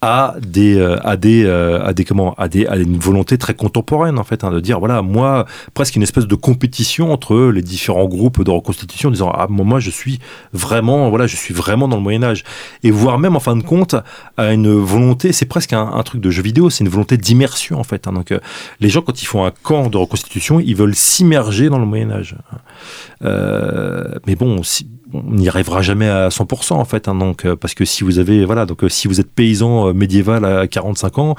à des euh, à des euh, à des comment à des à une volonté très contemporaine en fait hein, de dire voilà moi presque une espèce de compétition entre les différents groupes de reconstitution disant ah moi je suis vraiment voilà je suis vraiment dans le Moyen Âge. Et voire même en fin de compte à une volonté c'est presque un, truc de jeu vidéo c'est une volonté d'immersion en fait hein, donc euh, les gens quand ils font un camp de reconstitution ils veulent s'immerger dans le Moyen Âge mais bon si, on n'y arrivera jamais à 100% en fait. Hein, donc, euh, parce que si vous avez, voilà, donc euh, si vous êtes paysan euh, médiéval à 45 ans,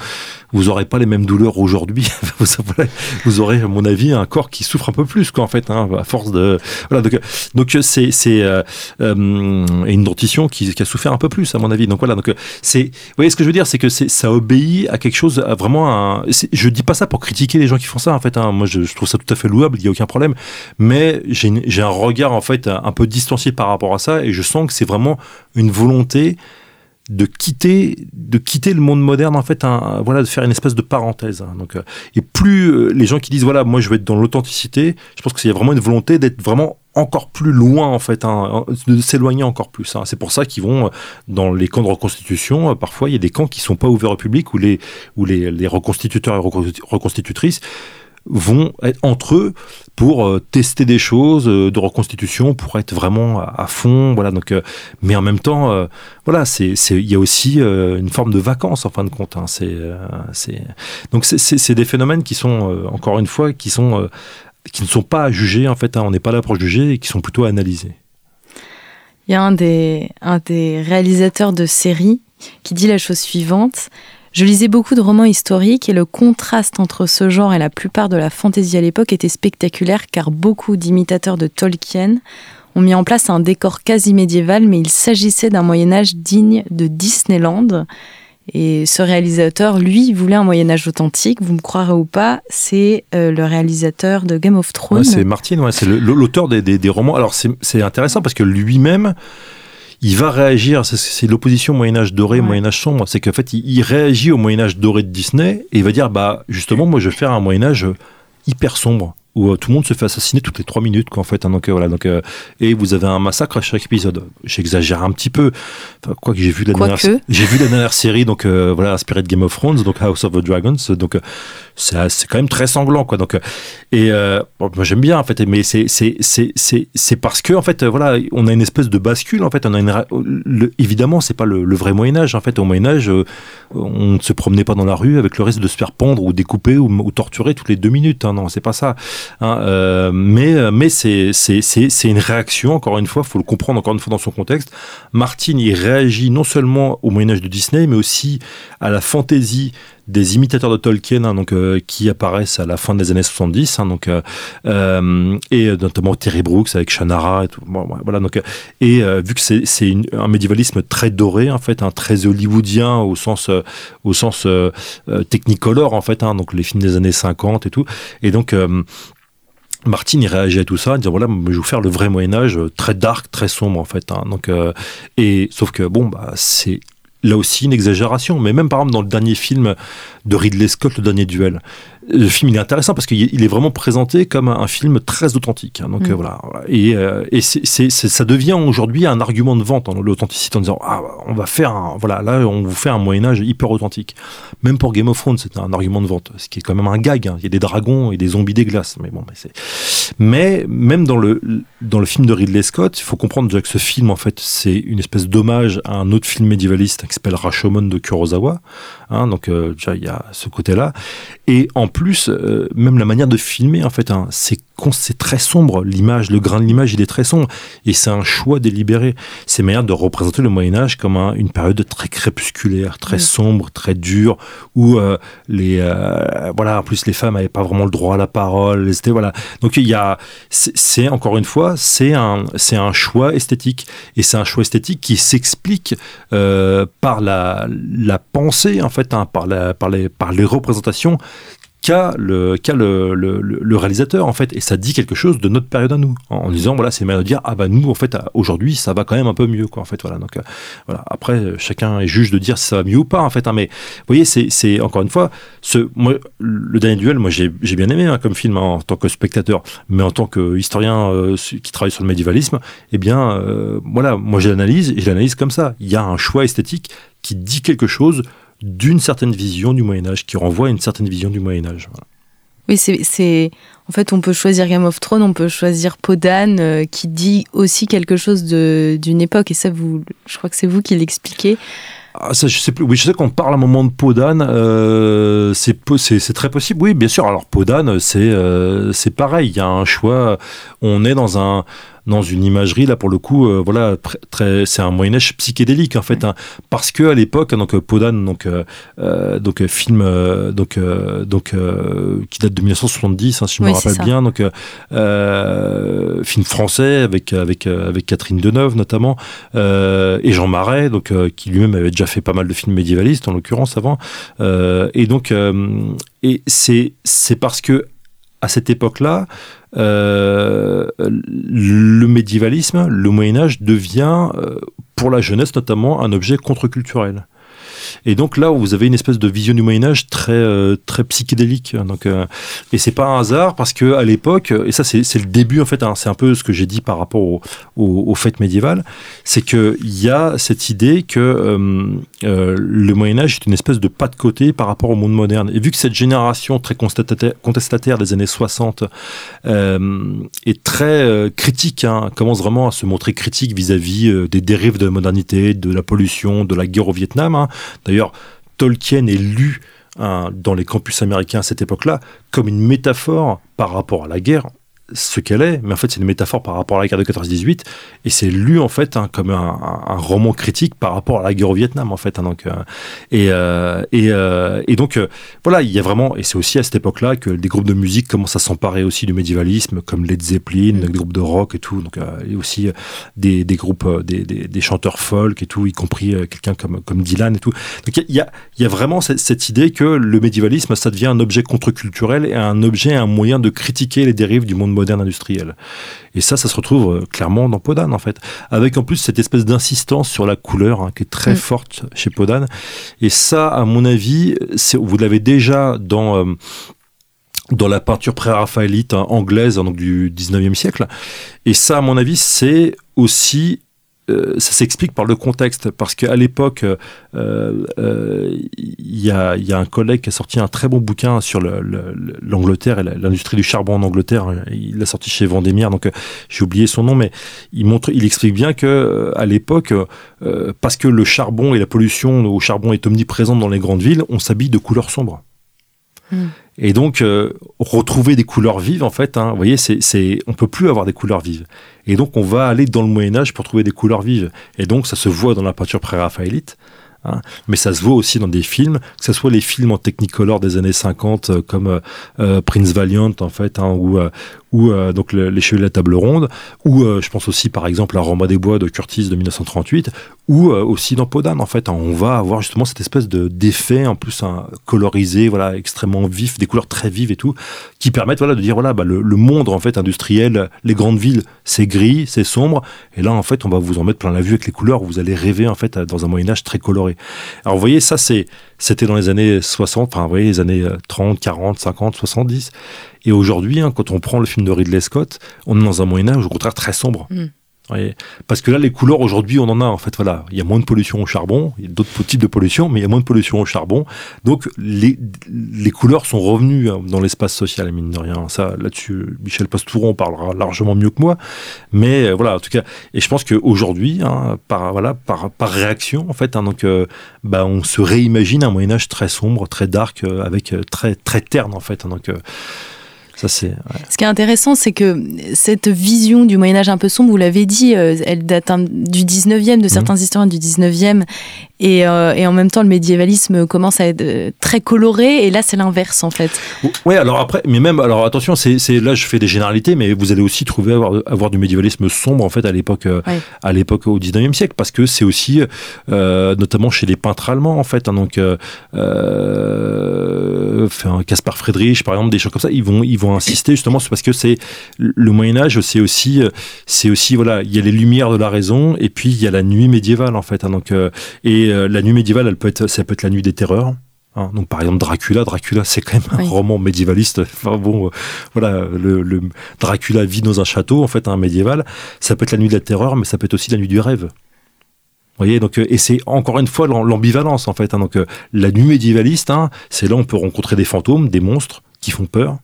vous n'aurez pas les mêmes douleurs aujourd'hui. (laughs) vous aurez, à mon avis, un corps qui souffre un peu plus, quoi, en fait, hein, à force de, voilà. Donc, donc c'est c'est une dentition qui, a souffert un peu plus, à mon avis. Donc voilà. Donc c'est, vous voyez ce que je veux dire, c'est que ça obéit à quelque chose, vraiment. Un, je dis pas ça pour critiquer les gens qui font ça, en fait. Hein. Moi, je, je, trouve ça tout à fait louable, il y a aucun problème. Mais j'ai un regard en fait un peu distancié par rapport à ça et je sens que c'est vraiment une volonté de quitter de quitter le monde moderne en fait un, voilà de faire une espèce de parenthèse hein. donc euh, et plus euh, les gens qui disent voilà moi je vais être dans l'authenticité je pense qu'il y a vraiment une volonté d'être vraiment encore plus loin en fait hein, de s'éloigner encore plus hein. c'est pour ça qu'ils vont euh, dans les camps de reconstitution parfois il y a des camps qui sont pas ouverts au public où les les, les reconstituteurs et reconstitutrices vont être entre eux pour euh, tester des choses euh, de reconstitution, pour être vraiment à, fond, voilà. Donc, euh, mais en même temps, voilà, c'est, il y a aussi une forme de vacances en fin de compte. Hein, c'est, donc c'est, des phénomènes qui sont encore une fois qui sont qui ne sont pas à juger en fait. Hein, on n'est pas là pour juger et qui sont plutôt à analyser. Il y a un des, un des réalisateurs de séries qui dit la chose suivante je lisais beaucoup de romans historiques et le contraste entre ce genre et la plupart de la fantaisie à l'époque était spectaculaire car beaucoup d'imitateurs de Tolkien ont mis en place un décor quasi médiéval mais il s'agissait d'un Moyen Âge digne de Disneyland. Et ce réalisateur, lui, voulait un Moyen Âge authentique. Vous me croirez ou pas, c'est euh, le réalisateur de Game of Thrones. c'est Martin, ouais, c'est l'auteur des, des, romans. Alors c'est intéressant parce que lui-même, il va réagir, c'est l'opposition Moyen-Âge doré, Moyen-Âge sombre, c'est qu'en fait, il, réagit au Moyen-Âge doré de Disney et il va dire, bah, justement, moi, je vais faire un Moyen-Âge hyper sombre où euh, tout le monde se fait assassiner toutes les trois minutes quoi, en fait hein, donc euh, voilà. Donc euh, et vous avez un massacre à chaque épisode. J'exagère un petit peu. Enfin, quoi que j'ai vu la dernière j'ai vu la dernière série donc voilà inspirée de Game of Thrones donc House of the Dragons. Donc c'est quand même très sanglant quoi. Donc et moi j'aime bien en fait mais c'est c'est c'est c'est parce que en fait voilà on a une espèce de bascule en fait. On a une le, évidemment c'est pas le, le, vrai Moyen Âge en fait. Au Moyen Âge on ne se promenait pas dans la rue avec le risque de se faire pendre ou découper ou, ou torturer toutes les deux minutes hein, non c'est pas ça Hein, euh, mais euh, mais c'est une réaction, encore une fois, faut le comprendre encore une fois dans son contexte. Martin, il réagit non seulement au Moyen-Âge de Disney, mais aussi à la fantaisie des imitateurs de Tolkien, hein, donc euh, qui apparaissent à la fin des années 70, hein, donc euh, et notamment Terry Brooks avec Shannara et tout. voilà donc et vu que c'est un médiévalisme très doré en fait, un très hollywoodien au sens au sens technicolor en fait, hein, donc les films des années 50 et tout, et donc Martine, il réagit à tout ça, en disant voilà, je vais vous faire le vrai Moyen Âge, euh, très dark, très sombre en fait. Hein. Donc, euh, et sauf que bon, bah, c'est là aussi une exagération. Mais même par exemple dans le dernier film de Ridley Scott, le dernier duel, le film il est intéressant parce qu'il est vraiment présenté comme un film très authentique. Hein. donc mm. euh, voilà. Et, euh, et c'est, ça devient aujourd'hui un argument de vente, en l'authenticité, en disant ah on va faire un, voilà là on vous fait un Moyen Âge hyper authentique. Même pour Game of Thrones c'était un argument de vente, ce qui est quand même un gag. Hein. Il y a des dragons et des zombies des glaces, mais bon, mais c'est. Mais même dans le dans le film de Ridley Scott, il faut comprendre déjà que ce film en fait c'est une espèce d'hommage à un autre film médiévaliste qui s'appelle Rashomon de Kurosawa. Hein, donc euh, déjà il y a ce côté-là. Et en plus, euh, même la manière de filmer, en fait, hein, c'est très sombre. L'image, le grain de l'image, il est très sombre. Et c'est un choix délibéré. C'est manière de représenter le Moyen-Âge comme une période très crépusculaire, très sombre, très dure, où euh, les, voilà, en plus, les femmes n'avaient pas vraiment le droit à la parole. C'était, voilà. Donc, il y a, c'est, encore une fois, c'est un, c'est un choix esthétique. Et c'est un choix esthétique qui s'explique par la, la pensée, en fait, hein, par, la, par, les, par les représentations qu'a le, qu le, le, réalisateur en fait. Et ça dit quelque chose de notre période à nous en, disant voilà c'est mal de dire ah bah nous en fait aujourd'hui ça va quand même un peu mieux quoi en fait voilà. Donc euh, voilà. Après chacun est juge de dire si ça va mieux ou pas en fait hein, mais vous voyez c'est encore une fois ce moi le dernier duel moi j'ai bien aimé hein, comme film hein, en tant que spectateur. Mais en tant que historien euh, qui travaille sur le médiévalisme eh bien euh, voilà moi j'analyse et j'analyse comme ça. Il y a un choix esthétique qui dit quelque chose d'une certaine vision du Moyen Âge, qui renvoie à une certaine vision du Moyen Âge. Oui, c'est en fait on peut choisir Game of Thrones, on peut choisir Podane, euh, qui dit aussi quelque chose d'une époque. Et ça, vous, je crois que c'est vous qui l'expliquez. Ah, ça, je sais plus. Oui, je sais qu'on parle à un moment de Podane. Euh, c'est très possible. Oui, bien sûr. Alors Podane, c'est euh, c'est pareil. Il y a un choix. On est dans un dans une imagerie là pour le coup, voilà, très, c'est un Moyen Âge psychédélique en fait, hein, parce que à l'époque, donc Podan, donc donc film, donc donc qui date de 1970, hein, si je me rappelle bien, donc film français avec avec avec Catherine Deneuve notamment et Jean Marais, donc qui lui-même avait déjà fait pas mal de films médiévalistes en l'occurrence avant, et donc et c'est c'est parce que à cette époque-là, euh, le médiévalisme, le Moyen Âge devient, euh, pour la jeunesse notamment, un objet contre-culturel. Et donc là, vous avez une espèce de vision du Moyen Âge très euh, très psychédélique. Donc euh, et c'est pas un hasard parce que à l'époque, et ça c'est le début en fait, hein, c'est un peu ce que j'ai dit par rapport aux au, au fêtes médiévales, c'est que il y a cette idée que euh, le Moyen Âge est une espèce de pas de côté par rapport au monde moderne. Et vu que cette génération très contestataire, des années 60 est très critique, hein, commence vraiment à se montrer critique vis-à-vis des dérives de la modernité, de la pollution, de la guerre au Vietnam. Hein, D'ailleurs, Tolkien est lu hein, dans les campus américains à cette époque-là comme une métaphore par rapport à la guerre ce qu'elle est, mais en fait c'est une métaphore par rapport à la guerre de 14-18, et c'est lu en fait hein, comme un, roman critique par rapport à la guerre au Vietnam en fait. Hein, donc, euh, et, euh, et, euh, et, donc voilà, il y a vraiment, et c'est aussi à cette époque-là que des groupes de musique commencent à s'emparer aussi du médiévalisme, comme Led Zeppelin, mm. des groupes de rock et tout, donc et aussi des, des groupes, des, des, des, chanteurs folk et tout, y compris quelqu'un comme, comme Dylan et tout. Donc il y a, y a vraiment cette, cette idée que le médiévalisme, ça devient un objet contre-culturel et un objet, un moyen de critiquer les dérives du monde moderne industriel. Et ça, ça se retrouve euh, clairement dans Podane, en fait. Avec en plus cette espèce d'insistance sur la couleur hein, qui est très mm. forte chez Podane. Et ça, à mon avis, vous l'avez déjà dans... Euh, dans la peinture pré-raphaélite hein, anglaise donc du 19e siècle. Et ça, à mon avis, c'est aussi euh, ça s'explique par le contexte, parce qu'à l'époque, il euh, euh, y, a, un collègue qui a sorti un très bon bouquin sur l'Angleterre et l'industrie du charbon en Angleterre. Il l'a sorti chez Vendémiaire, donc j'ai oublié son nom, mais il montre, il explique bien que à l'époque, parce que le charbon et la pollution au charbon est omniprésente dans les grandes villes, on s'habille de couleurs sombres. Hmm. Et donc, retrouver des couleurs vives, en fait, hein, vous voyez, c'est, on peut plus avoir des couleurs vives. Et donc, on va aller dans le Moyen Âge pour trouver des couleurs vives. Et donc, ça se voit dans la peinture pré-raphaélite. Hein. Mais ça se voit aussi dans des films, que ce soit les films en Technicolor des années 50 euh, comme euh, euh, Prince Valiant en fait, hein, ou, ou euh, donc les Chevaliers de la Table Ronde, ou euh, je pense aussi par exemple à Roma des Bois de Curtis de 1938, ou euh, aussi dans Podane en fait, hein, on va avoir justement cette espèce de d'effet en plus hein, colorisé, voilà, extrêmement vif, des couleurs très vives et tout, qui permettent voilà de dire voilà bah, le, monde en fait industriel, les grandes villes c'est gris, c'est sombre, et là en fait on va vous en mettre plein la vue avec les couleurs, vous allez rêver en fait dans un Moyen Âge très coloré. Alors vous voyez ça c'est c'était dans les années 60, enfin, vous voyez, les années 30, 40, 50, 70. Et aujourd'hui, hein, quand on prend le film de Ridley Scott, on est dans un Moyen-Âge, au contraire, très sombre. Mm. Parce que là, les couleurs, aujourd'hui, on en a, en fait, voilà. Il y a moins de pollution au charbon, il y a d'autres types de pollution, mais il y a moins de pollution au charbon. Donc, les, les couleurs sont revenues hein, dans l'espace social, mine de rien. Ça, là-dessus, Michel Pastouron parlera largement mieux que moi. Mais euh, voilà, en tout cas, et je pense qu'aujourd'hui, hein, par, voilà, par, par réaction, en fait, hein, donc, euh, bah, on se réimagine un Moyen-Âge très sombre, très dark, euh, avec très, très terne, en fait. donc, c'est. Ce qui est intéressant, c'est que cette vision du Moyen Âge un peu sombre, vous l'avez dit, euh, elle date du 19e, de mhm. certains historiens du 19e, euh, et, en même temps, le médiévalisme commence à être euh, très coloré, et là, c'est l'inverse, en fait. Oui, alors après, mais même, alors attention, c'est là, je fais des généralités, mais vous allez aussi trouver avoir, avoir du médiévalisme sombre, en fait, à l'époque à l'époque au 19e siècle, parce que c'est aussi, notamment chez les peintres allemands, en fait, hein, donc, enfin, Caspar Friedrich, par exemple, des choses comme ça, ils vont, ils vont insister justement, parce que c'est le Moyen Âge, c'est aussi, euh, c'est aussi voilà, il y a les lumières de la raison et puis il y a la nuit médiévale en fait. Hein, donc euh, et euh, la nuit médiévale, elle peut être, ça peut être la nuit des terreurs. Hein. donc par exemple Dracula, Dracula c'est quand même un roman médiévaliste. Enfin bon, voilà, le, Dracula vit dans un château en fait, un médiéval. Ça peut être la nuit de la terreur, mais ça peut être aussi la nuit du rêve. Vous voyez, donc et c'est encore une fois l'ambivalence en fait. Hein. donc la nuit médiévaliste, c'est là où on peut rencontrer des fantômes, des monstres qui font peur.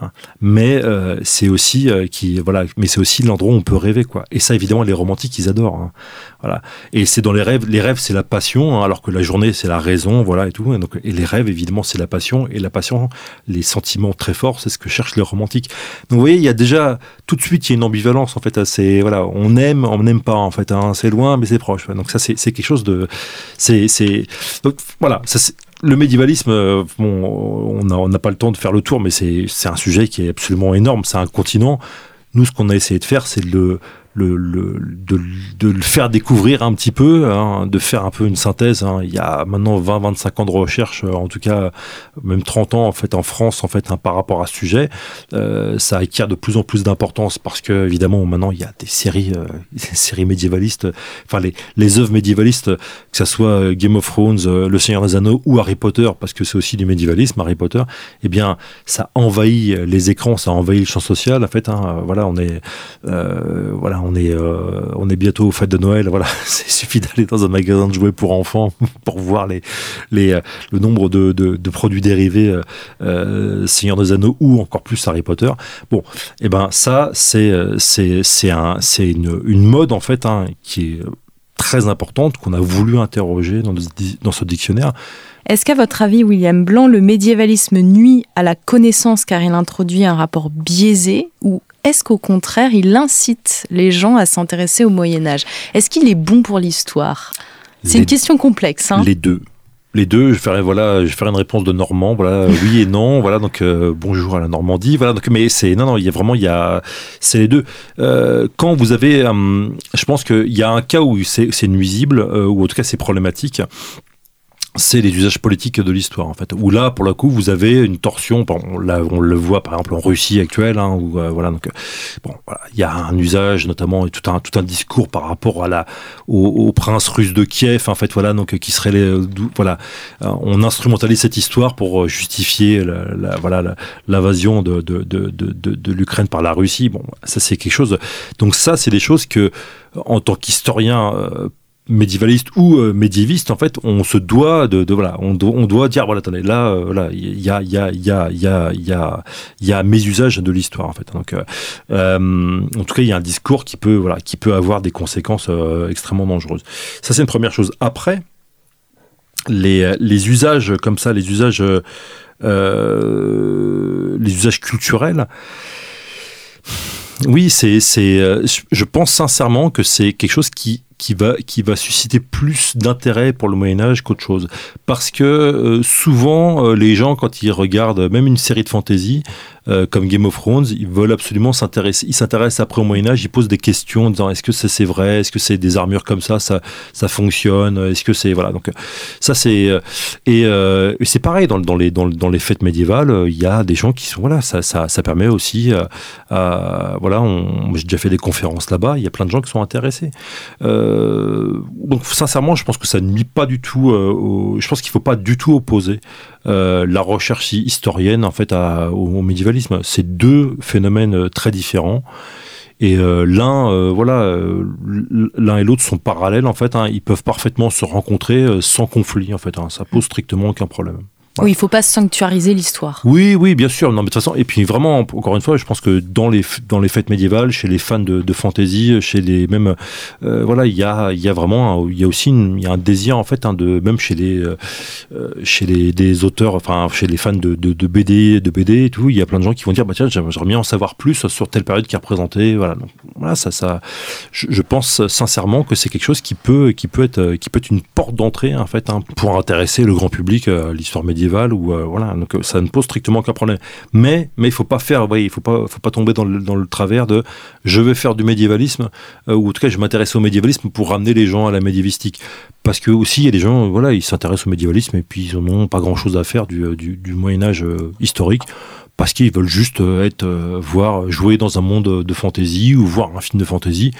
Hein. Mais euh, c'est aussi euh, qui voilà, mais c'est aussi l'endroit où on peut rêver quoi. Et ça évidemment les romantiques ils adorent. Hein. Voilà. Et c'est dans les rêves, les rêves c'est la passion, hein, alors que la journée c'est la raison, voilà et tout. Et, donc, et les rêves évidemment c'est la passion et la passion, les sentiments très forts, c'est ce que cherchent les romantiques. Donc vous voyez, il y a déjà tout de suite il y a une ambivalence en fait. C'est voilà, on aime, on n'aime pas en fait. Hein, c'est loin mais c'est proche. Donc ça c'est quelque chose de, c'est c'est donc voilà, ça le médiévalisme, euh, bon, on n'a pas le temps de faire le tour, mais c'est un sujet qui est absolument énorme. C'est un continent. Nous, ce qu'on a essayé de faire, c'est le, le, le de, de, le faire découvrir un petit peu, hein, de faire un peu une synthèse. Hein. Il y a maintenant 20-25 ans de recherche, euh, en tout cas même 30 ans en fait en France en fait hein, par rapport à ce sujet. Euh, ça acquiert de plus en plus d'importance parce que évidemment maintenant il y a des séries, euh, des (laughs) séries médiévalistes, enfin les, les œuvres médiévalistes, que ça soit euh, Game of Thrones, euh, Le Seigneur des Anneaux ou Harry Potter, parce que c'est aussi du médiévalisme Harry Potter. Eh bien ça envahit les écrans, ça envahit le champ social. En fait, hein, voilà on est voilà on est, euh, on est bientôt aux fêtes de Noël. Voilà, (laughs) il suffit d'aller dans un magasin de jouets pour enfants (laughs) pour voir euh, le nombre de, produits dérivés euh, Seigneur des Anneaux ou encore plus Harry Potter. Bon, et eh ben ça, c'est c'est c'est un c'est une, une mode en fait hein, qui est très importante qu'on a voulu interroger dans, dans ce dictionnaire. Est-ce qu'à votre avis, William Blanc, le médiévalisme nuit à la connaissance car il introduit un rapport biaisé ou est-ce qu'au contraire, il incite les gens à s'intéresser au Moyen Âge? Est-ce qu'il est bon pour l'histoire? C'est une question complexe. Hein les deux. Les deux, je ferai voilà, je ferai une réponse de Normand, voilà, oui et non, voilà, donc euh, bonjour à la Normandie, voilà, donc mais c'est non non, il y a vraiment il y a c'est les deux. Euh, quand vous avez, hum, je pense qu'il y a un cas où c'est nuisible euh, ou en tout cas c'est problématique c'est les usages politiques de l'histoire en fait. Où là, pour le coup, vous avez une torsion. Bon, là, on le voit par exemple en Russie actuelle, hein, où euh, voilà. Donc, euh, bon, voilà, il y a un usage, notamment tout un tout un discours par rapport à la au, au prince russe de Kiev, en fait, voilà, donc qui serait les, voilà, euh, on instrumentalise cette histoire pour justifier la, la voilà l'invasion de de, de de, de l'Ukraine par la Russie. Bon, ça c'est quelque chose. Donc ça, c'est des choses que en tant qu'historien médiévaliste ou euh, médiéviste, en fait, on se doit de, de voilà, on, do, on, doit dire voilà, attendez, là, euh, voilà, il y a, il y a, il y a, il y a, il y a, il y a mes usages de l'histoire, en fait. Donc, euh, euh, en tout cas, il y a un discours qui peut, voilà, qui peut avoir des conséquences euh, extrêmement dangereuses. Ça, c'est une première chose. Après, les, les usages comme ça, les usages, les usages culturels. Oui, c'est, c'est, je pense sincèrement que c'est quelque chose qui qui va, qui va susciter plus d'intérêt pour le Moyen Âge qu'autre chose. Parce que euh, souvent, euh, les gens, quand ils regardent même une série de fantasy, euh, comme Game of Thrones, ils veulent absolument s'intéresser. Ils s'intéressent après au Moyen Âge, ils posent des questions en disant est-ce que ça c'est vrai, est-ce que c'est des armures comme ça, ça, ça fonctionne, est-ce que c'est voilà. Donc ça c'est et, c'est pareil dans, dans les dans, dans, les fêtes médiévales, il y a des gens qui sont voilà, ça ça, ça permet aussi à, voilà, j'ai déjà fait des conférences là-bas, il y a plein de gens qui sont intéressés. Euh, donc sincèrement, je pense que ça ne nuit pas du tout. Euh, je pense qu'il ne faut pas du tout opposer euh, la recherche historienne en fait au, médiévalisme. C'est deux phénomènes très différents. Et l'un, voilà, l'un et l'autre sont parallèles en fait. Hein. ils peuvent parfaitement se rencontrer sans conflit en fait. Hein. ça pose strictement aucun problème. Oui, il faut pas sanctuariser l'histoire. Oui, oui, bien sûr. Non, mais de toute façon, et puis vraiment, encore une fois, je pense que dans les dans les fêtes médiévales, chez les fans de, de fantasy, chez les même, euh, voilà, il y a il y a vraiment, il y a aussi une, il y a un désir en fait, hein, de même chez les euh, chez les des auteurs, enfin chez les fans de, de, de, BD, de BD et tout, il y a plein de gens qui vont dire, bah tiens, j'aimerais bien en savoir plus sur telle période qui est représentée. Voilà, donc voilà, ça, ça, je, je pense sincèrement que c'est quelque chose qui peut qui peut être qui peut être une porte d'entrée en fait hein, pour intéresser le grand public à l'histoire médiévale ou euh, voilà donc euh, ça ne pose strictement aucun problème. Mais mais il faut pas faire il faut pas faut pas tomber dans le, dans le travers de je vais faire du médiévalisme euh, ou en tout cas je m'intéresse au médiévalisme pour ramener les gens à la médiévistique parce que aussi il y a des gens voilà ils s'intéressent au médiévalisme et puis ils n'ont pas grand chose à faire du, du, du Moyen Âge historique parce qu'ils veulent juste être voir jouer dans un monde de fantasy ou voir un film de fantasy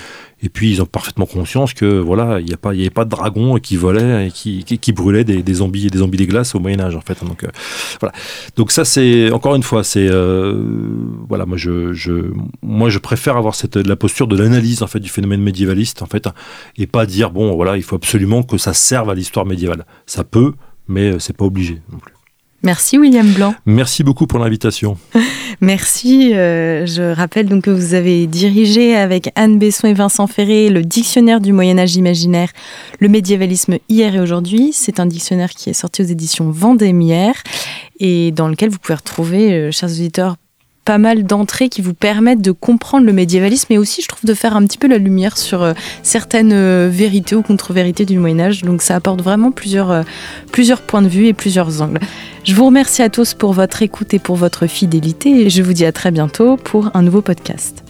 et puis ils ont parfaitement conscience que voilà, il n'y avait pas de dragons qui volaient et qui, qui, qui brûlaient des, des, zombies, des zombies des glaces au Moyen Âge en fait. Donc euh, voilà. Donc ça c'est encore une fois, c'est euh, voilà, moi je, je, moi je préfère avoir cette la posture de l'analyse en fait du phénomène médiévaliste en fait, et pas dire bon voilà, il faut absolument que ça serve à l'histoire médiévale. Ça peut, mais c'est pas obligé non plus. Merci William Blanc. Merci beaucoup pour l'invitation. (laughs) Merci. Euh, je rappelle donc que vous avez dirigé avec Anne Besson et Vincent Ferré le dictionnaire du Moyen Âge imaginaire, le médiévalisme hier et aujourd'hui. C'est un dictionnaire qui est sorti aux éditions Vendémiaire et dans lequel vous pouvez retrouver, euh, chers auditeurs, pas mal d'entrées qui vous permettent de comprendre le médiévalisme et aussi, je trouve, de faire un petit peu la lumière sur euh, certaines euh, vérités ou contre-vérités du Moyen Âge. Donc ça apporte vraiment plusieurs, euh, plusieurs points de vue et plusieurs angles. Je vous remercie à tous pour votre écoute et pour votre fidélité et je vous dis à très bientôt pour un nouveau podcast.